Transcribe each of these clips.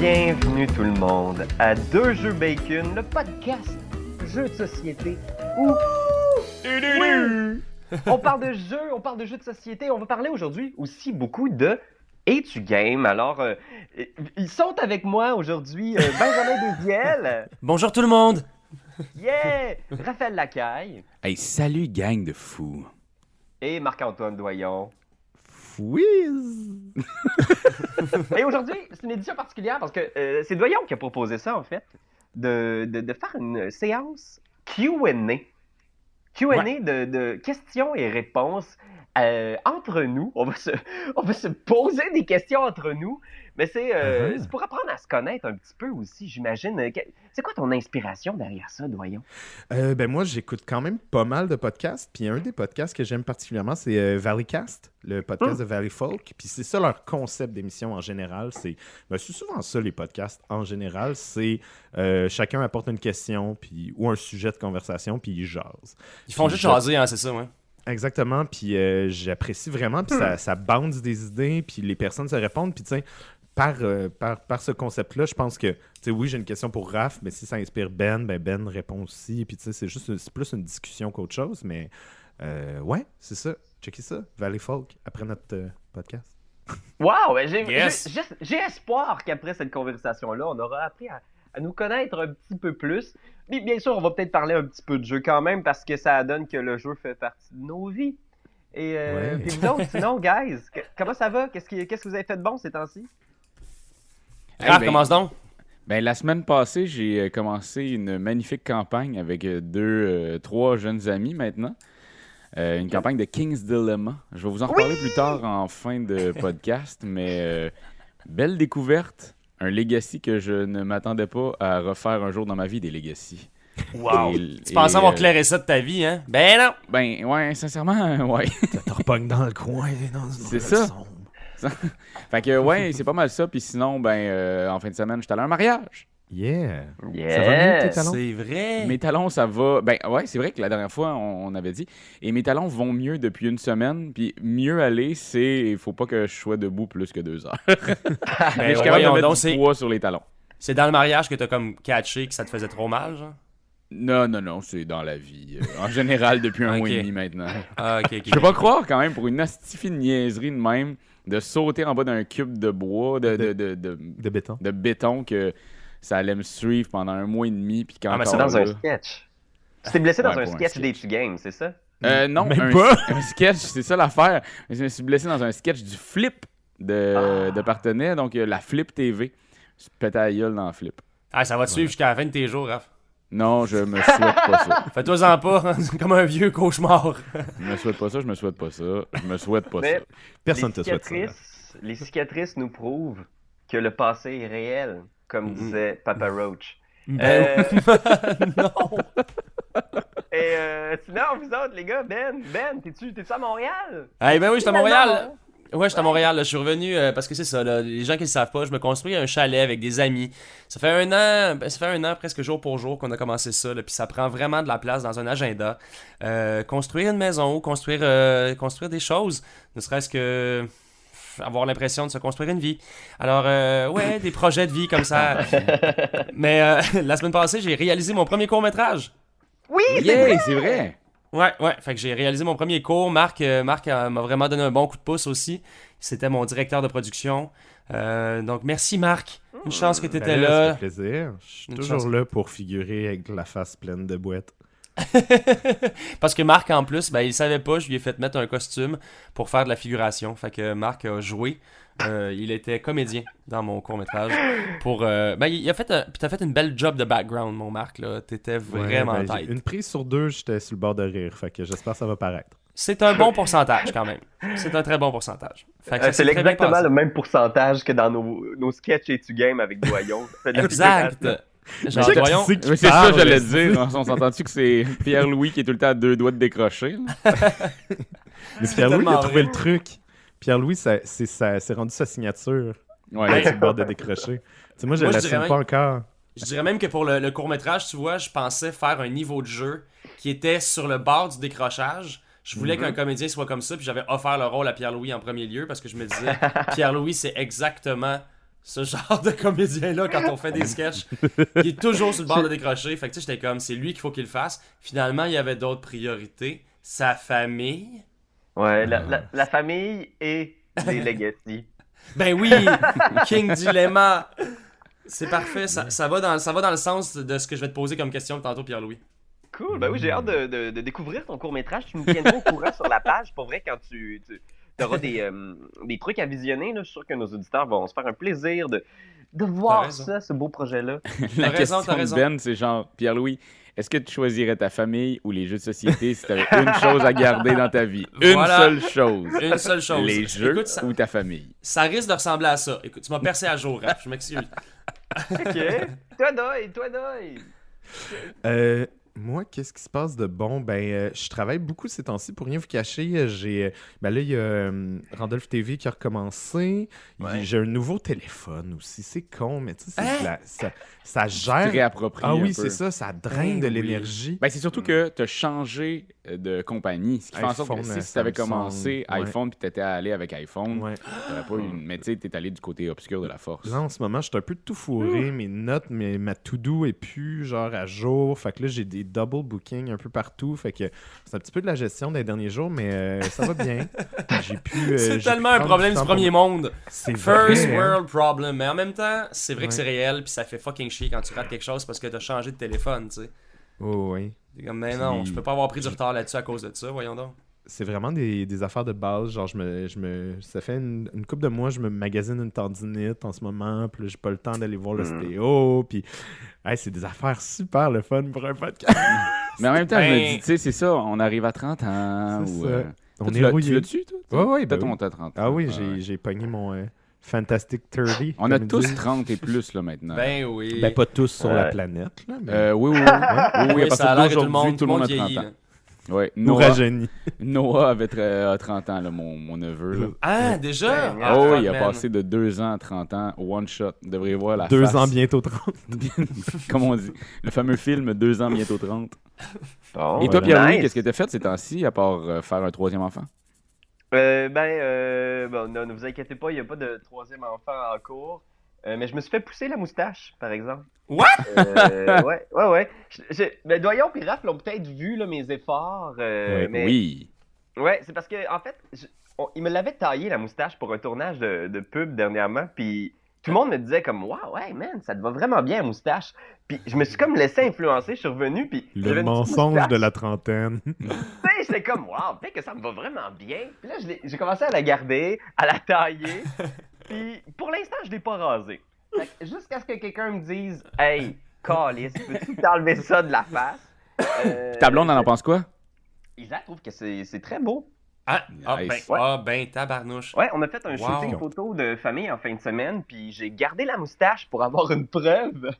Bienvenue tout le monde à Deux Jeux Bacon, le podcast jeux de société où Oui! on parle de jeux, on parle de jeux de société. On va parler aujourd'hui aussi beaucoup de et game? Alors, euh, ils sont avec moi aujourd'hui, euh, Benjamin Desiel. Bonjour tout le monde. Yeah! Raphaël Lacaille. Hey, salut gang de fous. Et Marc-Antoine Doyon. Fouiz! Et aujourd'hui, c'est une édition particulière parce que euh, c'est Doyon qui a proposé ça, en fait, de, de, de faire une séance Q&A. Q&A de, de questions et réponses euh, entre nous. On va, se, on va se poser des questions entre nous. Mais c'est euh, Uh-huh. c'est pour apprendre à se connaître un petit peu aussi, j'imagine. Euh, C'est quoi ton inspiration derrière ça, Doyon? Euh, ben moi, j'écoute quand même pas mal de podcasts. Puis un des podcasts que j'aime particulièrement, c'est euh, Valleycast, le podcast de Valley Folk. Puis c'est ça leur concept d'émission en général. C'est ben, c'est souvent ça, les podcasts en général. C'est euh, chacun apporte une question puis, ou un sujet de conversation, puis ils jasent. Ils font Puis juste jaser, hein, c'est ça, ouais. Exactement, puis euh, j'apprécie vraiment, puis ça, ça bounce des idées, puis les personnes se répondent, puis tu sais, par, euh, par, par ce concept-là, je pense que, tu sais, oui, j'ai une question pour Raph, mais si ça inspire Ben, ben Ben répond aussi, puis tu sais, c'est juste, c'est plus une discussion qu'autre chose, mais euh, ouais, c'est ça, checkez ça, Valley Folk, après notre euh, podcast. Wow! ben, J'ai Yes. j'ai- j'ai- j'ai espoir qu'après cette conversation-là, on aura appris à, à nous connaître un petit peu plus. Mais bien sûr, on va peut-être parler un petit peu de jeu quand même parce que ça donne que le jeu fait partie de nos vies. Et euh, Ouais. puis vous autres, sinon, guys, que- comment ça va? Qu'est-ce qui- qu'est-ce que vous avez fait de bon ces temps-ci? Hey, Raph, ben, commence donc. Ben, la semaine passée, j'ai euh, commencé une magnifique campagne avec euh, deux, euh, trois jeunes amis maintenant. Euh, une campagne de King's Dilemma. Je vais vous en reparler plus tard en fin de podcast, mais euh, belle découverte. Un legacy que je ne m'attendais pas à refaire un jour dans ma vie, des legacy. Wow. Et- Tu et, pensais avoir euh, clairé ça de ta vie, hein? Ben non! Ben, ouais, sincèrement, ouais. Ça te dans le coin, dans C'est ça. fait que, ouais, c'est pas mal ça. Puis sinon, ben, euh, en fin de semaine, j'étais allé à un mariage. Yeah! Yes! Ça va mieux, tes talons? C'est vrai! Mes talons, ça va. Ben ouais, c'est vrai que la dernière fois, on, on avait dit. Et mes talons vont mieux depuis une semaine. Puis mieux aller, c'est. Il faut pas que je sois debout plus que deux heures. Mais je suis capable de Ben mettre donc, du poids sur les talons. C'est dans le mariage que t'as comme catché que ça te faisait trop mal, genre? Non, non, non, c'est dans la vie. euh, en général, depuis un mois et demi maintenant. Ah. Je peux pas croire quand même, pour une astifie de niaiserie de même, de sauter en bas d'un cube de bois, de, de, de, de, De béton. de béton, que ça allait me suivre pendant un mois et demi. Puis Ah, mais c'est Dans un sketch. Tu t'es blessé dans Ouais, un sketch des Game, c'est ça? Euh, non, Même un, pas. un sketch, c'est ça l'affaire. Je me suis blessé dans un sketch du Flip de, Ah. de Partenay, donc euh, la Flip TV. Je à la gueule dans Flip. Ah, ça va te suivre jusqu'à la fin de tes jours, Raph. Non, je me souhaite pas ça. Fais-toi-en pas, c'est comme un vieux cauchemar. Je me souhaite pas ça, je me souhaite pas ça. Je me souhaite pas Mais- ça. Personne les te souhaite ça. Les cicatrices nous prouvent que le passé est réel, comme Mhm. disait Papa Roach. Ben, Euh, non! Et euh, sinon, vous autres, les gars, Ben, Ben, t'es-tu à Montréal? Eh ben oui, j'étais à Montréal. Ouais, j'étais à Montréal. là. Je suis revenu euh, parce que c'est ça. là, les gens qui ne le savent pas, je me construis un chalet avec des amis. Ça fait un an, ben, ça fait un an presque jour pour jour qu'on a commencé ça. là, Puis ça prend vraiment de la place dans un agenda. Euh, construire une maison, construire, euh, construire des choses, ne serait-ce que avoir l'impression de se construire une vie. Alors, euh, ouais, des projets de vie comme ça. Mais euh, la semaine passée, j'ai réalisé mon premier court métrage. Oui, c'est Yeah, c'est vrai. Ouais, ouais. Fait que j'ai réalisé mon premier cours. Marc, euh, Marc euh, m'a vraiment donné un bon coup de pouce aussi. C'était mon directeur de production. Euh, donc merci Marc. Une chance que tu étais Ben là. Ça fait plaisir. Je suis Une toujours chance. là pour figurer avec la face pleine de boîtes. Parce que Marc, en plus, ben, il savait pas, je lui ai fait mettre un costume pour faire de la figuration. Fait que Marc a joué. Euh, il était comédien dans mon court-métrage. Pour, euh, ben, il a fait, un- puis t'as fait une belle job de background, mon Marc. Là. T'étais vraiment Ouais, ben, j'ai- Une prise sur deux, j'étais sur le bord de rire. Fait que j'espère que ça va paraître. C'est un bon pourcentage, quand même. C'est un très bon pourcentage. Fait que Euh, ça c'est exactement le même pourcentage que dans nos, nos sketchs et tu game avec Doyon. Exact. Genre, c'est qui Oui, c'est ça, j'allais dire. On s'entend-tu que c'est Pierre-Louis qui est tout le temps à deux doigts de décrocher? Mais Pierre-Louis, il a trouvé le truc. Pierre-Louis, c'est rendu sa signature. Ouais, Là, là, sur le bord de décrocher. Tu sais, moi, je je l'assume pas même- encore. Je dirais même que pour le, le court-métrage, tu vois, je pensais faire un niveau de jeu qui était sur le bord du décrochage. Je voulais qu'un comédien soit comme ça, puis j'avais offert le rôle à Pierre-Louis en premier lieu parce que je me disais, Pierre-Louis, c'est exactement ce genre de comédien-là quand on fait des sketchs. Il est toujours sur le bord de décrocher. Fait que tu sais, j'étais comme, c'est lui qu'il faut qu'il fasse. Finalement, il y avait d'autres priorités. Sa famille. Ouais, la, la, la famille et les legacy. Ben oui, King Dilemma. C'est parfait, ça, ça, va dans, ça va dans le sens de ce que je vais te poser comme question tantôt, Pierre-Louis. Cool, ben oui, j'ai hâte de, de- de découvrir ton court-métrage. Tu me tiendras au courant sur la page. Pour vrai, quand tu, tu auras des, euh, des trucs à visionner, là, je suis sûr que nos auditeurs vont se faire un plaisir de, de voir raison. ça, ce beau projet-là. La raison, question t'as de raison. Ben, c'est genre, Pierre-Louis, est-ce que tu choisirais ta famille ou les jeux de société si tu avais une chose à garder dans ta vie? Une Voilà. seule chose. Une seule chose. Les jeux Écoute, ça, ou ta famille? ça risque de ressembler à ça. Écoute, tu m'as percé à jour, Raph, je m'excuse. Ok. toi, Doy, toi, Doy. Euh, moi, qu'est-ce qui se passe de bon? Ben, euh, je travaille beaucoup ces temps-ci, pour rien vous cacher. euh, J'ai, euh, ben là, il y a euh, Randolph TV qui a recommencé. Ouais. J'ai un nouveau téléphone aussi. C'est con, mais tu sais, c'est Hein? la- ça, ça Très gère. approprié. Ah oui, c'est ça. Ça draine Ben de oui. l'énergie. Ben, c'est surtout que tu as changé de compagnie. Ce qui fait en sorte que si tu avais commencé ouais. iPhone puis tu étais allé avec iPhone, Ouais. t'aurais pas une. Mais tu sais, t'es allé du côté obscur de la force. Là, en ce moment, je suis un peu tout fourré. Mes notes, mes, ma to-do est plus genre à jour. Fait que là, j'ai des double bookings un peu partout. Fait que c'est un petit peu de la gestion des derniers jours, mais euh, ça va bien. J'ai pu. euh, c'est pu tellement un problème du pour- premier monde. C'est First vrai, hein. world problem. Mais en même temps, c'est vrai que c'est réel, puis ça fait fucking chier quand tu rates quelque chose parce que t'as changé de téléphone, tu sais. Oh, oui. T'es comme, mais non, Puis- je peux pas avoir pris du retard là-dessus à cause de ça, voyons donc. C'est vraiment des, des affaires de base. Genre, je me, je me, ça fait une, une couple de mois, je me magasine une tendinite en ce moment. Puis là, j'ai pas le temps d'aller voir l'ostéo. Puis, hey, c'est des affaires super le fun pour un podcast. Mais en même temps, je me Ben- dis, tu sais, c'est ça, on arrive à 30 ans. C'est ou, ça. euh, On tu est l'as- Tu rouillé. l'as-tu, toi? Ouais, ouais, T'as ben oui. t'as 30 ans. Ah oui, Ouais, j'ai, j'ai pogné mon euh, Fantastic 30. On a tous disent. 30 et plus, là, maintenant. Ben oui. Ben, pas tous sur la Ouais. planète, là, mais Euh, oui, oui, oui. oui, oui, Oui, ça a l'air que tout le monde, tout le monde a vieillit, 30 ans. là. Ouais, nous Noah, rajeunit. Noah avait tre- a 30 ans, là, mon, mon neveu. Là. Ah, déjà? Ben, Ah, oh, il a passé de 2 ans à 30 ans, one shot. Vous devriez voir la Deux face. ans bientôt 30. Comme on dit. Le fameux film 2 ans bientôt 30. Bon, Et toi, Pierre-Louis, nice. qu'est-ce que t'as fait ces temps-ci, à part euh, faire un troisième enfant? Euh, ben, euh, bon, non, ne vous inquiétez pas, il n'y a pas de troisième enfant en cours. Euh, mais je me suis fait pousser la moustache, par exemple. What? Euh, ouais, ouais, ouais. Je- je- ben, Doyon et Raph l'ont peut-être vu, là, mes efforts. euh, Ouais, mais... Oui. Ouais, c'est parce que, en fait, je- on- il me l'avait taillé, la moustache, pour un tournage de, de pub dernièrement. Puis tout le monde me disait comme, waouh, ouais, man, ça te va vraiment bien, moustache. Puis je me suis comme laissé influencer, je suis revenu. Puis Le mensonge de la trentaine. Tu sais, j'étais comme, waouh, peut-être que ça me va vraiment bien. Puis là, j'ai commencé à la garder, à la tailler. Puis pour l'instant, je l'ai pas rasée. Fait que Jusqu'à ce que quelqu'un me dise, hey, Calis, peux-tu t'enlever ça de la face? Euh, Ta blonde, elle en pense quoi? Isa trouve que c'est c'est très beau. Ah, ah, ben, Nice. ah, ben, tabarnouche. Ouais, on a fait un Wow. shooting photo de famille en fin de semaine, puis j'ai gardé la moustache pour avoir une preuve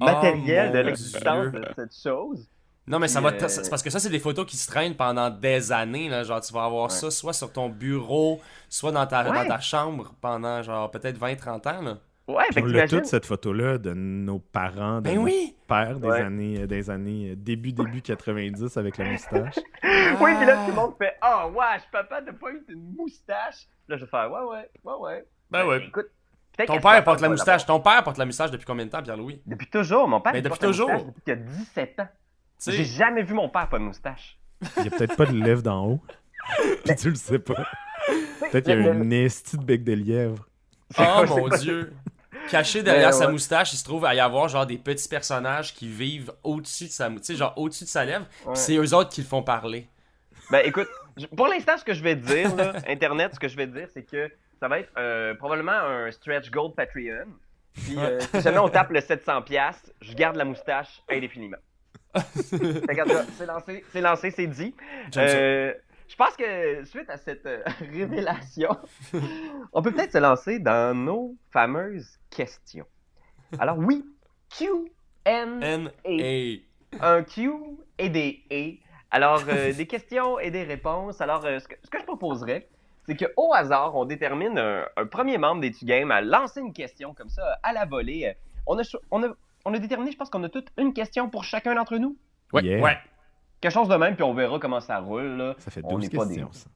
Oh, matérielle de l'existence de cette chose. Non, mais ça va. Euh, c'est parce que ça, c'est des photos qui se traînent pendant des années. Là. Genre, tu vas avoir Ouais. ça soit sur ton bureau, soit dans ta, Ouais. dans ta chambre pendant, genre, peut-être 20-30 ans. Là. Ouais, Puis on l'a toute cette photo-là de nos parents, de Ben nos oui! pères des Ouais. années, euh, des années euh, début début 90 avec la moustache. Oui, puis là, tout le monde fait Ah, oh, wesh, papa, t'as pas eu une moustache. Là, je vais faire Ouais, ouais, ouais, ouais. Ben ouais. Écoute, Ton père porte la moustache. Ton père porte la moustache depuis combien de temps, Pierre-Louis? Depuis toujours, mon père. Mais il depuis porte la toujours. moustache Depuis qu'il a 17 ans. J'ai jamais vu mon père pas de moustache. Il y a peut-être pas de lèvres d'en haut. Puis tu le sais pas. Peut-être qu'il y a une estie de bec de lièvre. Oh mon dieu! Caché derrière sa ouais. moustache, il se trouve à y avoir genre des petits personnages qui vivent au-dessus de sa mou- tu sais, genre au-dessus de sa lèvre, Ouais. c'est eux autres qui le font parler. Ben écoute, pour l'instant, ce que je vais te dire, là, Internet, ce que je vais te dire, c'est que ça va être euh, probablement un stretch gold Patreon. Puis euh, si jamais on tape le 700$, je garde la moustache indéfiniment. C'est lancé, c'est lancé, c'est dit. Euh, je pense que suite à cette euh, révélation, on peut peut-être se lancer dans nos fameuses questions. Alors oui, Q, N, A. un Q et des et. Alors, euh, des questions et des réponses. Alors, euh, ce, que, ce que je proposerais, c'est qu'au hasard, on détermine un, un premier membre des Game à lancer une question comme ça, à la volée. On a, on a, on a déterminé, je pense qu'on a toute une question pour chacun d'entre nous? Ouais. Yeah. Ouais. Quelque chose de même, puis on verra comment ça roule. Là. Ça fait On 12 n'est pas questions, des- ça.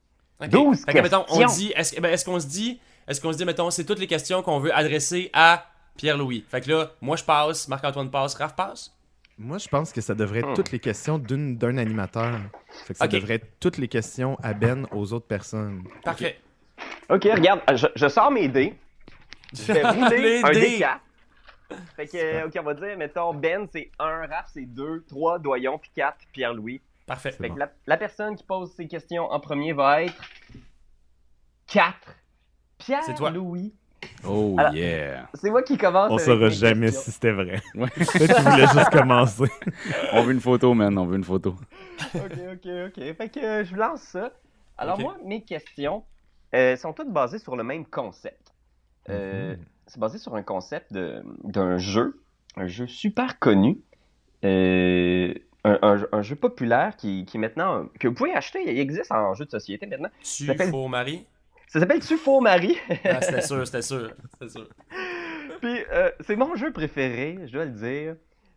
Ok. 12 Fait que, mettons, on questions. dit, est-ce ben, est-ce qu'on se dit, est-ce qu'on se dit, mettons, c'est toutes les questions qu'on veut adresser à Pierre-Louis. Fait que là, moi je passe, Marc-Antoine passe, Raph passe? Moi, je pense que ça devrait être Hmm. toutes les questions d'une- d'un animateur. Fait que ça devrait être toutes les questions à Ben aux autres personnes. Parfait. Ok, regarde, je, je sors mes dés. Je vais rouler un dés. dé 4. Fait que, ok, on va dire, mettons, Ben, c'est 1, Raph, c'est 2, 3, Doyon, puis 4, Pierre-Louis. Parfait. Fait que la, la personne qui pose ces questions en premier va être 4. C'est toi. Pierre-Louis. Oh Alors- yeah. C'est moi qui commence. On saura jamais questions. si c'était vrai. Ouais. Qu'il voulait juste commencer. On veut une photo, man. On veut une photo. Ok, ok, ok. Fait que euh, je lance ça. Alors moi, mes questions euh, sont toutes basées sur le même concept. Euh, Mhm. C'est basé sur un concept d'un jeu, un jeu super connu, euh, un, un- un jeu populaire qui, qui est maintenant que vous pouvez acheter. Il existe en jeu de société maintenant. Tu faux mari. Ça s'appelle Tu faux mari. Ah, c'était sûr, c'était sûr, c'était sûr. Puis euh, c'est mon jeu préféré, je dois le dire.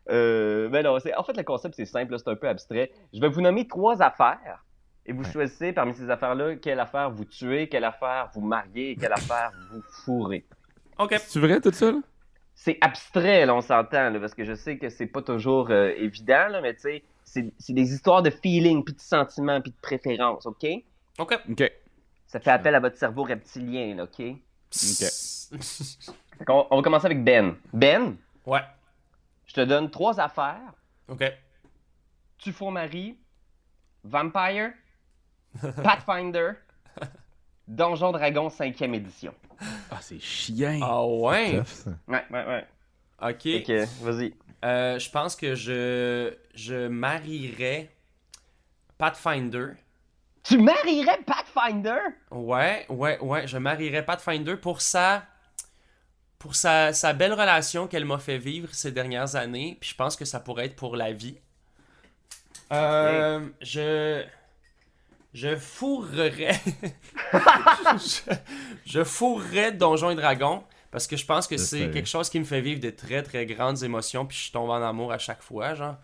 Euh, mais non, c'est- en fait, le concept, c'est simple, c'est un peu abstrait. Je vais vous nommer trois affaires et vous choisissez parmi ces affaires-là quelle affaire vous tuez, quelle affaire vous mariez et quelle affaire vous fourrez. Ok. C'est vrai tout ça? C'est abstrait, là, on s'entend, là, parce que je sais que c'est pas toujours euh, évident, là, mais tu sais, c'est c'est des histoires de feeling, puis de sentiments, puis de préférences, OK? Ok. Ok. Ça fait appel à votre cerveau reptilien, là, OK? Ok. On va commencer avec Ben. Ben, ouais. je te donne trois affaires. Ok. Tu faux mari, Vampire, Pathfinder, Donjon Dragon 5e édition. Ah, c'est chien. Ah ouais? Tough, ça. Ouais, ouais, ouais. Ok. Que, vas-y. Euh, je pense que je je marierais Pathfinder. Tu marierais Pathfinder? Ouais, ouais, ouais. Je marierais Pathfinder pour sa pour sa, sa belle relation qu'elle m'a fait vivre ces dernières années. Puis je pense que ça pourrait être pour la vie. Euh, je je fourrerais je, je fourrerais Donjons et Dragons parce que je pense que c'est quelque chose qui me fait vivre de très très grandes émotions puis je tombe en amour à chaque fois genre.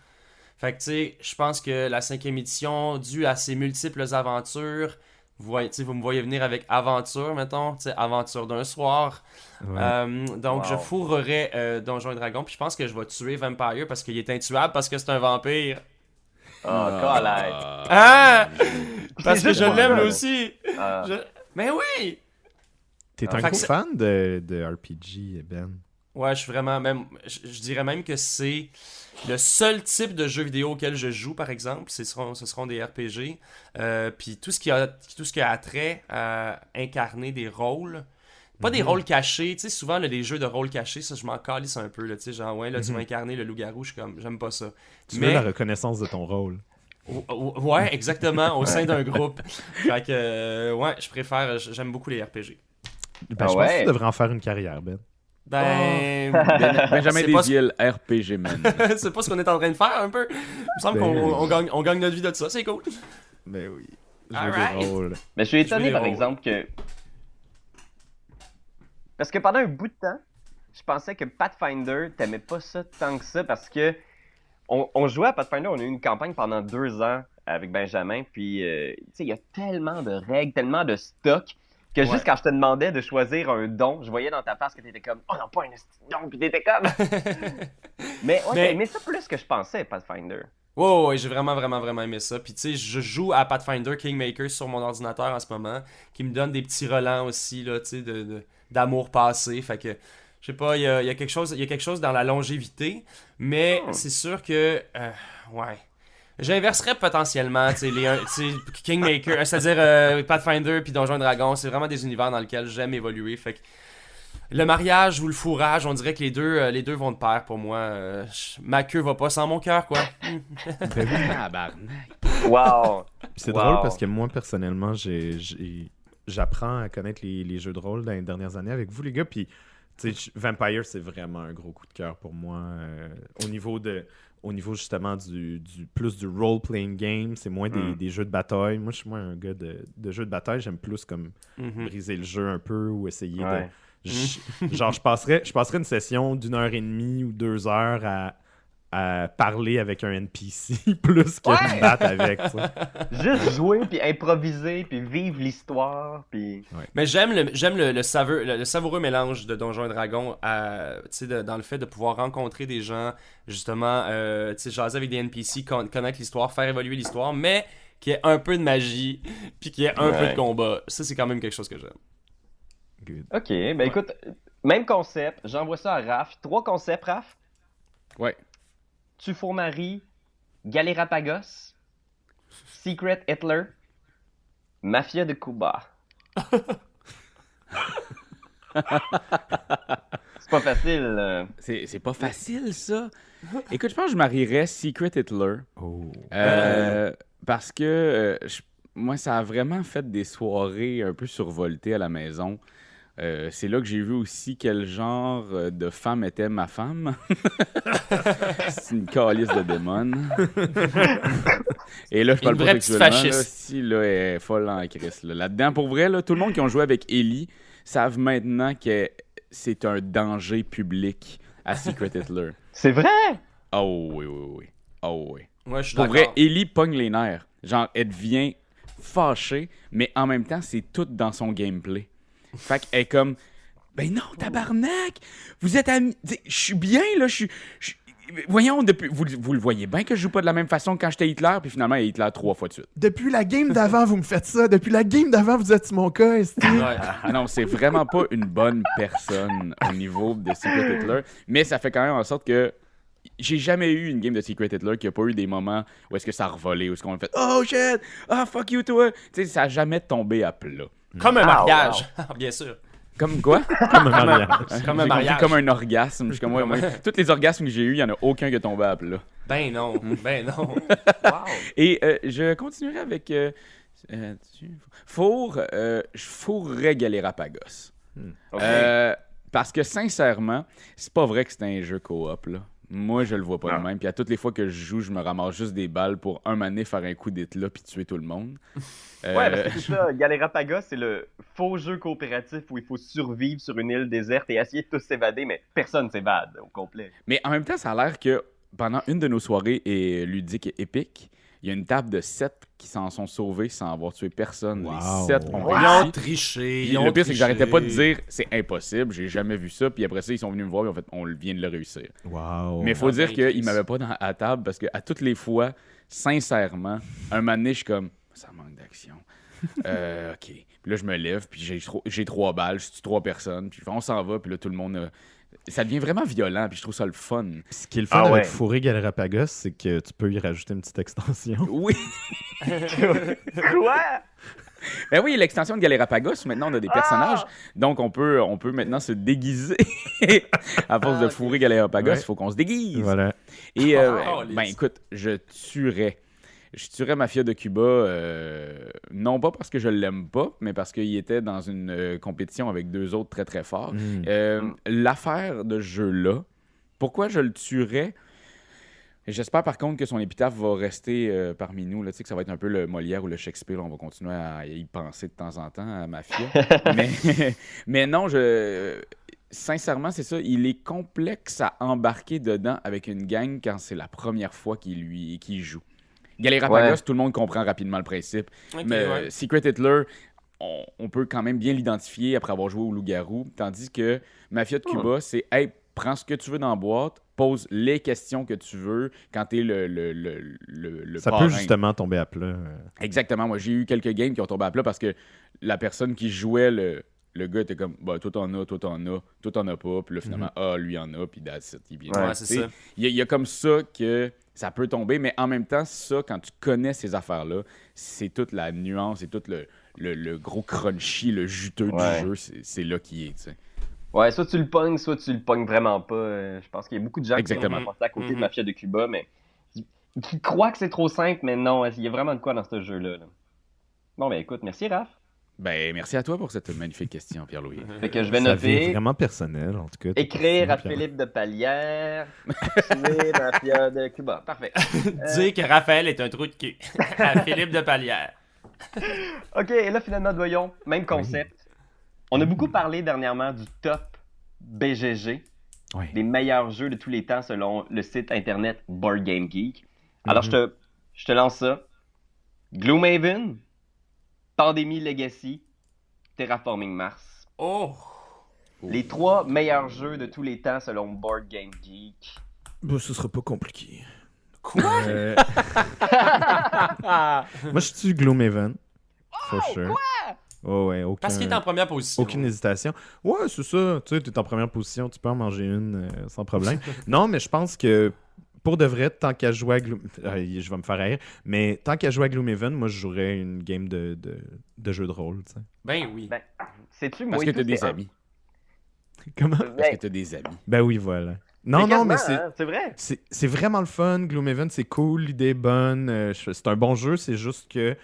Fait que tu sais, je pense que la cinquième édition, due à ses multiples aventures, vous voyez, tu sais, vous me voyez venir avec aventure, mettons, tu sais, aventure d'un soir. Ouais. Euh, donc Wow. je fourrerais euh, Donjons et Dragons puis je pense que je vais tuer Vampire parce qu'il est intuable parce que c'est un vampire. Oh, collègue. Ah! Parce C'est que je l'aime lui là. aussi. Ah. Je- Mais oui! T'es Ah. un Fait que gros c'est- fan de, de RPG, Ben. Ouais, je suis vraiment même. Je, je dirais même que c'est le seul type de jeu vidéo auquel je joue, par exemple. Ce seront, ce seront des RPG. Euh, Puis tout ce qui a tout ce qui a trait à incarner des rôles. Pas des Mhm. rôles cachés, tu sais, souvent là, les jeux de rôles cachés, ça je m'en calisse un peu, là, tu sais, genre ouais, là tu Mhm. vas incarner le loup-garou, je suis comme, j'aime pas ça. Tu Mais- veux la reconnaissance de ton rôle. O- o- Ouais, exactement, au sein d'un groupe. Fait que, euh, ouais, je préfère, j'aime beaucoup les RPG. Ben, Ah je pense ouais? que tu devrais en faire une carrière, Ben. Ben, Ben- Benjamin pas Desiel, RPG Man. c'est pas ce qu'on est en train de faire un peu. Il me semble Ben qu'on gagne, on gagne notre vie de ça, c'est cool. Ben oui. Je veux Alright. des rôles. Mais je suis étonné, par rôles. exemple, que. Parce que pendant un bout de temps, je pensais que Pathfinder, t'aimais pas ça tant que ça parce que. On, on jouait à Pathfinder, on a eu une campagne pendant deux ans avec Benjamin, puis euh, tu sais, il y a tellement de règles, tellement de stock, que Ouais. juste quand je te demandais de choisir un don, je voyais dans ta face que t'étais comme Oh non, pas un don, puis t'étais comme. Mais ouais, Mais- aimé ça plus que je pensais, Pathfinder. Ouais, ouais, ouais, j'ai vraiment, vraiment, vraiment aimé ça. Puis tu sais, je joue à Pathfinder Kingmaker sur mon ordinateur en ce moment, qui me donne des petits relents aussi, là, tu sais, de, de- d'amour passé. Fait que, je sais pas, il y a, il y a quelque chose, il y a quelque chose dans la longévité, mais Oh. c'est sûr que, euh, ouais. J'inverserais potentiellement, tu sais, Kingmaker, euh, c'est-à-dire euh, Pathfinder puis Donjons et Dragons, c'est vraiment des univers dans lesquels j'aime évoluer. Fait que le mariage ou le fourrage, on dirait que les deux, euh, les deux vont de pair pour moi. Euh, ma queue va pas sans mon cœur, quoi. Ben oui. Wow! C'est Wow. drôle parce que moi, personnellement, j'ai, j'ai- j'apprends à connaître les, les jeux de rôle dans les dernières années avec vous, les gars. Puis, Vampire, c'est vraiment un gros coup de cœur pour moi. euh, au niveau de. Au niveau justement du, du plus du role-playing game, c'est moins des, Mm. des jeux de bataille. Moi, je suis moins un gars de, de jeux de bataille. J'aime plus comme Mhm. briser le jeu un peu ou essayer Ouais. de. je- genre, je passerais, je passerais une session d'une heure et demie ou deux heures à, à parler avec un NPC plus que Ouais! de battre avec. tu sais. Juste jouer, puis improviser, puis vivre l'histoire, puis... Mais j'aime le, j'aime le, le, saveur- le- le savoureux mélange de Donjons et Dragons à, de- dans le fait de pouvoir rencontrer des gens, justement, euh, tu sais, jaser avec des NPC, con- connaître l'histoire, faire évoluer l'histoire, mais qui ait un peu de magie, puis qui ait un peu de combat. Ça, c'est quand même quelque chose que j'aime. Good. Ok, ben écoute, même concept, j'envoie ça à Raph. Trois concepts, Raph? Ouais. Tu fourres Marie, Galérapagos, Secret Hitler, Mafia de Cuba. C'est pas facile. euh. C'est c'est pas facile, ça. Écoute, je pense que je marierais Secret Hitler. Oh. Euh, Parce que euh, je- moi, ça a vraiment fait des soirées un peu survoltées à la maison. Euh, c'est là que j'ai vu aussi quel genre euh, de femme était ma femme. c'est une calice de démon. Et là, je parle Une pas sexuellement. Là, fasciste. si, là, elle est folle en crise. là. Là-dedans, pour vrai, là, tout le monde qui ont joué avec Ellie savent maintenant que c'est un danger public à Secret Hitler. C'est vrai? Oh oui, oui, oui. Oh oui. Ouais, je suis Pour vrai, Ellie pogne les nerfs. Genre, elle devient fâchée, mais en même temps, c'est tout dans son gameplay. Fait qu'elle est comme, ben non, tabarnak! Vous êtes amis. Je suis bien, là, je suis. Voyons, depuis, vous, vous le voyez bien que je joue pas de la même façon que quand j'étais Hitler, puis finalement, il est Hitler trois fois de suite. Depuis la game d'avant, vous me faites ça. Depuis la game d'avant, vous êtes mon cas. Ouais. Ah non, c'est vraiment pas une bonne personne au niveau de Secret Hitler, mais ça fait quand même en sorte que j'ai jamais eu une game de Secret Hitler qui a pas eu des moments où est-ce que ça a revolé, où est-ce qu'on a fait Oh shit! Ah fuck you toi! Tu sais, ça a jamais tombé à plat. Comme un Ah, mariage, bien sûr. Comme quoi? Comme un mariage. Comme un mariage. Comme un orgasme. Je suis comme, moi, tous les orgasmes que j'ai eu, il y en a aucun qui est tombé à plat. Ben non, ben non. Wow. Et euh, je continuerai avec. Euh, euh, four, euh, je fourrerais Galérapagos. Ok. Euh, parce que sincèrement, c'est pas vrai que c'est un jeu coop là. Moi, je le vois pas Ah. de même. Puis à toutes les fois que je joue, je me ramasse juste des balles pour un mané faire un coup d'éclat puis tuer tout le monde. Euh, Ouais, parce que c'est ça, Galerapaga, c'est le faux jeu coopératif où il faut survivre sur une île déserte et essayer de tous s'évader, mais personne s'évade au complet. Mais en même temps, ça a l'air que pendant une de nos soirées et ludiques et épiques, il y a une table de sept qui s'en sont sauvés sans avoir tué personne. Wow. Les sept ont Wow. Ils ont triché. Ils ont le pire, c'est que j'arrêtais pas de dire c'est impossible, j'ai jamais vu ça. Puis après ça, ils sont venus me voir et en fait, on vient de le réussir. Wow. Mais il faut dire qu'ils m'avaient pas dans, à table parce que à toutes les fois, sincèrement, un moment donné, je suis comme ça manque d'action. Euh, ok. Puis là, je me lève, puis j'ai tro- j'ai trois balles, je tue trois personnes, puis on s'en va, puis là, tout le monde. euh, Ça devient vraiment violent, puis je trouve ça le fun. Ce qui est le fun Ah ouais. avec Fourré Galerapagos, c'est que tu peux y rajouter une petite extension. Oui. Quoi? Ben oui, l'extension de Galérapagos, maintenant on a des personnages, Ah! donc on peut, on peut maintenant se déguiser. à force Ah, de ok. fourrer Galérapagos, il Ouais. faut qu'on se déguise. Voilà. Et euh, Oh, ben écoute, je tuerais. Je tuerais Mafia de Cuba, euh, non pas parce que je l'aime pas, mais parce qu'il était dans une euh, compétition avec deux autres très très forts. Mm. Euh, L'affaire de jeu-là, pourquoi je le tuerais? J'espère par contre que son épitaphe va rester parmi nous. Là, tu sais que ça va être un peu le Molière ou le Shakespeare. On va continuer à y penser de temps en temps à Mafia. mais, mais non, je, sincèrement, c'est ça. Il est complexe à embarquer dedans avec une gang quand c'est la première fois qu'il lui qu'il joue. Galérapagos, Ouais. tout le monde comprend rapidement le principe. Mais ouais. euh, Secret Hitler, on, on peut quand même bien l'identifier après avoir joué au loup-garou. Tandis que Mafia de Cuba, c'est hey, prends ce que tu veux dans la boîte, pose les questions que tu veux quand t'es le, le, le, le, le Ça parrain. peut justement tomber à plat. euh. Exactement. Moi, j'ai eu quelques games qui ont tombé à plat parce que la personne qui jouait le. Le gars était comme, bah, toi t'en as, toi t'en as, toi t'en as pas, puis là finalement, ah, lui en a, puis that's it, il vient. Ouais, Tu c'est ça. Il y, a- il y a comme ça que ça peut tomber, mais en même temps, ça, quand tu connais ces affaires-là, c'est toute la nuance, c'est tout le, le, le gros crunchy, le juteux Ouais. du jeu, c'est là qui est, tu sais. Ouais, soit tu le pognes, soit tu le pognes vraiment pas. Euh, Je pense qu'il y a beaucoup de gens Exactement. qui sont à côté de Mhm. Mafia de Cuba, mais qui, qui croient que c'est trop simple, mais non, il y a vraiment de quoi dans ce jeu-là. là. Bon, ben écoute, merci Raph. Ben, merci à toi pour cette magnifique question, Pierre-Louis. Fait que je vais noter. vraiment personnel, en tout cas. Écrire à Philippe de Palière, tuer Mafia de Cuba. Parfait. Dire que Raphaël est un trou de cul. à Philippe de Palière. Ok, et là finalement, voyons, même concept. On a beaucoup parlé dernièrement du top BGG. Ouais. des meilleurs jeux de tous les temps selon le site internet Board Game Geek. Alors, je, te, je te lance ça. Gloomhaven, Pandémie Legacy, Terraforming Mars. Oh! Les trois meilleurs jeux de tous les temps selon Board Game Geek. Bah, ce sera pas compliqué. Quoi? Euh, Moi, je suis Gloomhaven. For sure. Oh, ouais, aucun, Parce qu'il est en première position. aucune hésitation. Ouais, c'est ça. Tu sais, t'es en première position, tu peux en manger une euh, sans problème. non, mais je pense que pour de vrai, tant qu'à jouer à Gloom... Ah, je vais me faire rire, mais tant qu'à jouer à Gloomhaven, moi, je jouerais une game de, de, de jeu de rôle, tu sais. Ben oui. Ben, Sais-tu, moi Parce que t'as des amis. Comment? Parce Ben, que t'as des amis. Ben oui, voilà. Non, non, mais c'est... hein, c'est vrai. C'est c'est vraiment le fun. Gloomhaven, c'est cool, l'idée est bonne. euh, c'est un bon jeu, c'est juste que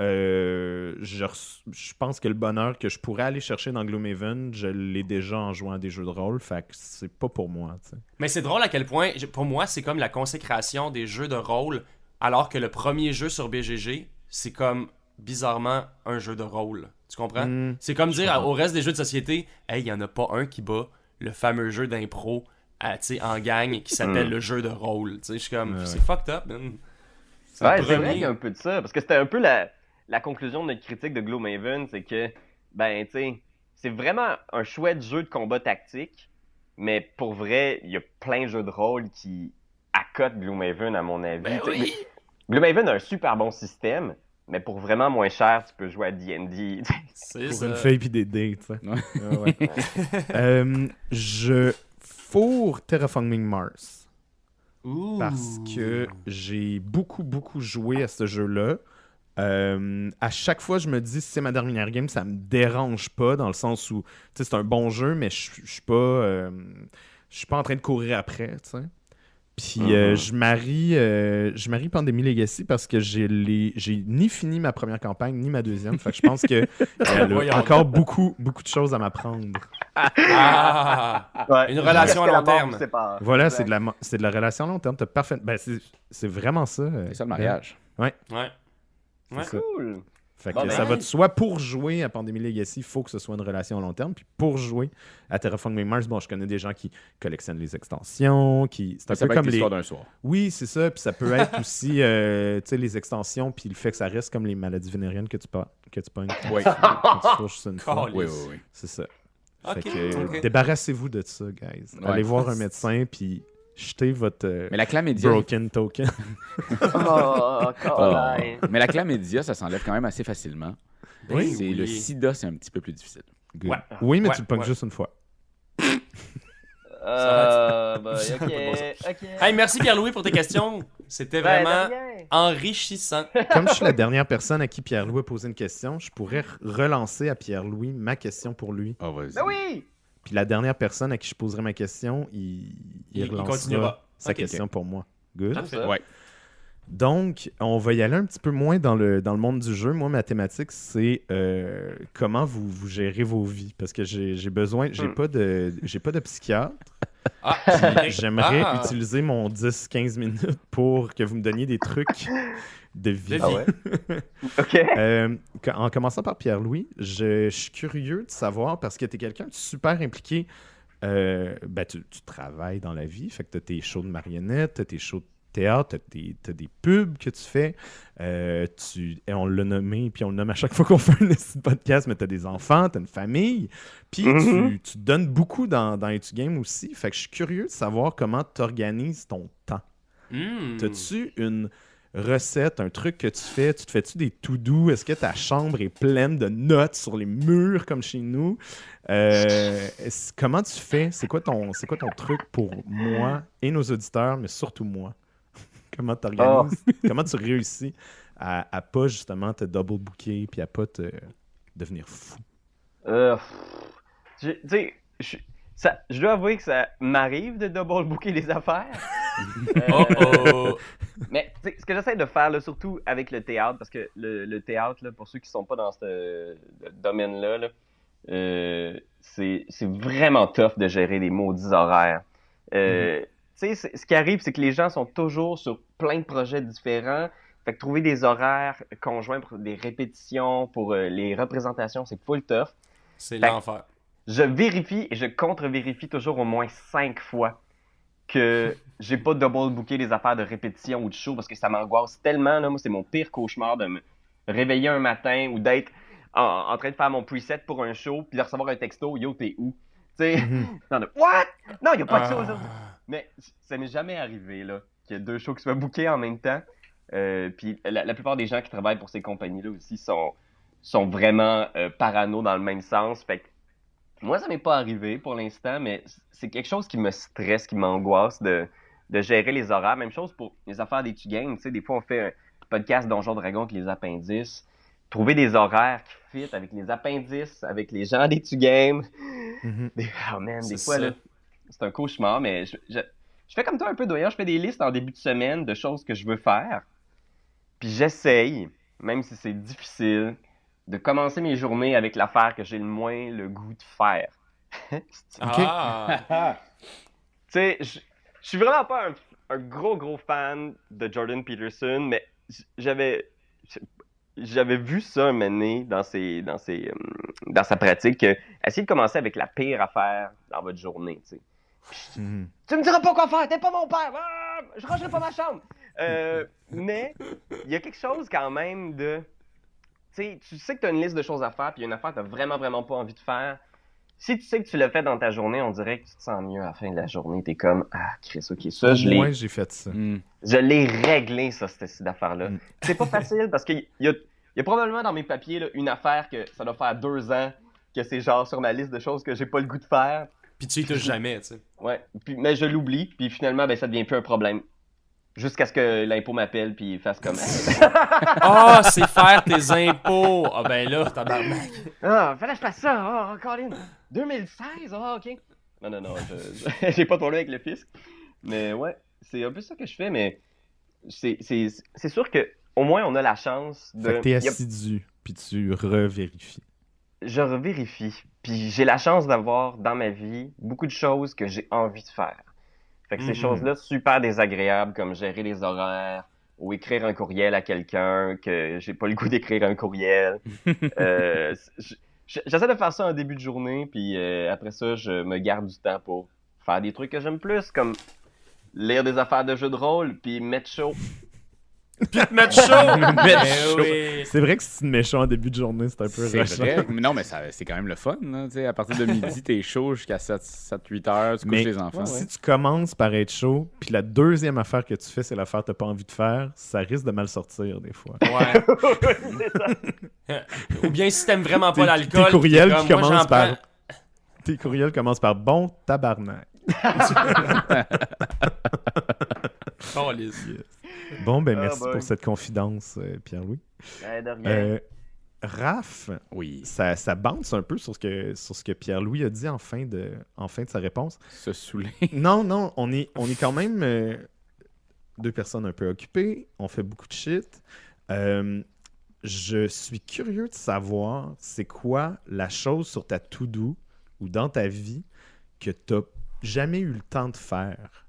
euh, je, je pense que le bonheur que je pourrais aller chercher dans Gloomhaven, je l'ai déjà en jouant à des jeux de rôle. Fait que c'est pas pour moi. Mais c'est drôle à quel point, pour moi, c'est comme la consécration des jeux de rôle, alors que le premier jeu sur BGG, c'est comme bizarrement un jeu de rôle. Tu comprends? Hmm. C'est comme dire comprends. au reste des jeux de société, hey, il y en a pas un qui bat le fameux jeu d'impro à, sais, en gang qui s'appelle Mm. le jeu de rôle. Tu sais, je suis comme, Ouais, c'est fucked up, man. C'est Ouais, c'est vrai qu'il y a un peu de ça. Parce que c'était un peu la, la conclusion de notre critique de Gloomhaven, c'est que, ben, tu sais, c'est vraiment un chouette jeu de combat tactique, mais pour vrai, il y a plein de jeux de rôle qui accotent Gloomhaven, à mon avis. Ben oui! Gloomhaven a un super bon système, mais pour vraiment moins cher, tu peux jouer à D&D. C'est ça. une feuille puis des dés, tu sais. Ouais. Ah ouais. Euh, je fourre Terraforming Mars. Ouh. parce que j'ai beaucoup, beaucoup joué à ce jeu-là. Euh, à chaque fois, je me dis, si c'est ma dernière game, ça me dérange pas, dans le sens où, tu sais, c'est un bon jeu, mais je suis pas, euh, je suis pas en train de courir après, tu sais. Puis euh, Mhm. je marie, je marie Pandémie Legacy parce que j'ai les, j'ai ni fini ma première campagne ni ma deuxième. Fait que je pense que Voyons a encore beaucoup, beaucoup de choses à m'apprendre. Ah! Ouais. Une relation à long terme. Voilà, c'est de la, c'est de la relation à long terme. T'as parfait. Ben, c'est, c'est vraiment ça. C'est ça le mariage. Ouais. c'est Ouais. Cool. Fait que Bon, ben, ça va de soi pour jouer à Pandémie Legacy, il faut que ce soit une relation à long terme. Puis pour jouer à Terraforming Mars, bon, je connais des gens qui collectionnent les extensions, qui. C'est un Ça peu peut comme être les. l'histoire d'un soir. Oui, c'est ça. Puis ça peut être aussi, euh, tu sais, les extensions, puis le fait que ça reste comme les maladies vénériennes que tu, pa- que tu pognes Oui. Oui, oui, oui. C'est ça. Ok, Fait que ok. débarrassez-vous de ça, guys. Ouais. Allez voir un médecin, puis jetez votre euh, Mais la chlamydia, broken token. Oh, Oh. Mais la chlamydia, ça s'enlève quand même assez facilement. Oui, c'est oui. le sida, c'est un petit peu plus difficile. Ouais. Oui, mais Ouais, tu le ouais. juste une fois. Euh, bah. Hey, merci Pierre-Louis pour tes questions. C'était Ben, vraiment enrichissant. Comme je suis la dernière personne à qui Pierre-Louis a posé une question, je pourrais re- relancer à Pierre-Louis ma question pour lui. Oh, vas-y. Ben oui! Puis la dernière personne à qui je poserai ma question, il, il, Il- il relancera continuera. sa question pour moi. Good. Ouais. Donc, on va y aller un petit peu moins dans le, dans le monde du jeu. Moi, ma thématique, c'est euh, comment vous, vous gérez vos vies? Parce que j'ai j'ai besoin, j'ai Hmm. pas de j'ai pas de psychiatre. Ah, J'aimerais Ah. utiliser mon 10-15 minutes pour que vous me donniez des trucs de vie. Ah ouais? ok. Euh, en commençant par Pierre-Louis, je, je suis curieux de savoir, parce que tu es quelqu'un de super impliqué, euh, ben, tu, tu travailles dans la vie, fait que tu as tes shows de marionnettes, tu as tes shows de théâtre, tu as, des pubs que tu fais, euh, tu, et on l'a nommé, puis on le nomme à chaque fois qu'on fait un podcast, mais tu as des enfants, tu as une famille, puis Mhm. tu, tu donnes beaucoup dans, dans Etu Game aussi, fait que je suis curieux de savoir comment tu organises ton temps. Hmm. T'as-tu une recette, un truc que tu fais? Tu te fais-tu des tout doux? Est-ce que ta chambre est pleine de notes sur les murs comme chez nous? Euh, comment tu fais? C'est quoi, ton, c'est quoi ton truc pour moi et nos auditeurs, mais surtout moi? comment tu organises? comment tu réussis à, à pas justement te double booker puis à pas te devenir fou? Euh, tu sais, ça- je dois avouer que ça m'arrive de double booker les affaires. Euh, Oh oh. Mais ce que j'essaie de faire, là, surtout avec le théâtre, parce que le, le théâtre, là, pour ceux qui sont pas dans ce domaine-là, là, euh, c'est vraiment tough de gérer les maudits horaires. Euh, Tu sais, c'est- ce qui arrive, c'est que les gens sont toujours sur plein de projets différents. Fait que trouver des horaires conjoints pour des répétitions, pour euh, les représentations, c'est full tough. C'est l'enfer. Je vérifie et je contre-vérifie toujours au moins cinq fois que j'ai pas double booké les affaires de répétition ou de show parce que ça m'angoisse tellement. Là. Moi, c'est mon pire cauchemar de me réveiller un matin ou d'être en, train de faire mon preset pour un show puis de recevoir un texto Yo, t'es où? Tu sais, Mhm. non, de, What? Non, il a pas de show Ah. aujourd'hui. Mais ça m'est jamais arrivé là, qu'il y ait deux shows qui soient bookés en même temps. Euh, puis la, la plupart des gens qui travaillent pour ces compagnies-là aussi sont, sont vraiment euh, parano dans le même sens. Fait que moi, ça m'est pas arrivé pour l'instant, mais c'est quelque chose qui me stresse, qui m'angoisse de, de gérer les horaires. Même chose pour les affaires des games. Tu sais, des fois, on fait un podcast Donjon Dragon avec les appendices. Trouver des horaires qui fit avec les appendices, avec les gens des games. Mhm. Des, oh man, des fois, ça. là, c'est un cauchemar, mais je, je, je fais comme toi un peu, Doyen. Je fais des listes en début de semaine de choses que je veux faire. Puis j'essaye, même si c'est difficile, de commencer mes journées avec l'affaire que j'ai le moins le goût de faire. Ah! Tu sais, je suis vraiment pas un, un gros, gros fan de Jordan Peterson, mais j'avais j'avais vu ça un moment donné dans, ses, dans, ses, hum, dans sa pratique, que essayer de commencer avec la pire affaire dans votre journée, tu sais. Mhm. Tu me diras pas quoi faire, t'es pas mon père, ah, je rangerai pas ma chambre. Euh, mais il y a quelque chose quand même de. Tu sais, tu sais que t'as une liste de choses à faire, puis il y a une affaire que t'as vraiment, vraiment pas envie de faire. Si tu sais que tu l'as fait dans ta journée, on dirait que tu te sens mieux à la fin de la journée. T'es comme, ah, Chris, ok, ça, je l'ai. Moi, j'ai fait ça. Hmm. Je l'ai réglé, ça, cette, cette affaire-là. Mm. C'est pas facile parce qu'il y a, il y a probablement dans mes papiers là, une affaire que ça doit faire deux ans que c'est genre sur ma liste de choses que j'ai pas le goût de faire. Puis tu y touches jamais, tu sais. Ouais. Puis, mais je l'oublie, puis finalement, ben, ça devient plus un problème. Jusqu'à ce que l'impôt m'appelle puis il fasse comme Ah, c'est faire tes impôts! Ah ben là, tabarnak. Ah, fallait que je fasse ça! Ah, Colin! 2016? Ah, ok. Non, non, non, je- j'ai pas de problème avec le fisc. Mais ouais, c'est un peu ça que je fais, mais c'est c'est- c'est sûr que au moins on a la chance de. Fait que t'es a- assidu, puis tu revérifies. je revérifie. Puis j'ai la chance d'avoir dans ma vie beaucoup de choses que j'ai envie de faire. Fait que ces Mhm. choses-là super désagréables comme gérer les horaires ou écrire un courriel à quelqu'un que j'ai pas le goût d'écrire un courriel. Euh, J'essaie de faire ça en début de journée, puis euh, après ça, je me garde du temps pour faire des trucs que j'aime plus, comme lire des affaires de jeux de rôle, puis mettre chaud. Mettre chaud! Mettre chaud. oui. C'est vrai que si tu te mets chaud en début de journée, c'est un peu C'est vrai. Mais non, mais ça- c'est quand même le fun. Là, à partir de midi, t'es chaud jusqu'à 7-8 heures, tu couches Mais les enfants. si tu commences par être chaud, puis la deuxième affaire que tu fais, c'est l'affaire que t'as pas envie de faire, ça risque de mal sortir des fois. Ouais. Ou bien si t'aimes vraiment pas l'alcool. tes courriels qui commencent par- prends- Tes courriels commencent par bon tabarnak. Oh, Lise. Bon, ben Ah, merci pour cette confidence, euh, Pierre-Louis. De rien. Euh, Raph, Oui, ça, ça bounce un peu sur ce que, sur ce que Pierre-Louis a dit en fin de, en fin de sa réponse. se saouler. Non, non, on est, on est quand même euh, deux personnes un peu occupées. On fait beaucoup de shit. Euh, je suis curieux de savoir c'est quoi la chose sur ta to-do ou dans ta vie que tu n'as jamais eu le temps de faire?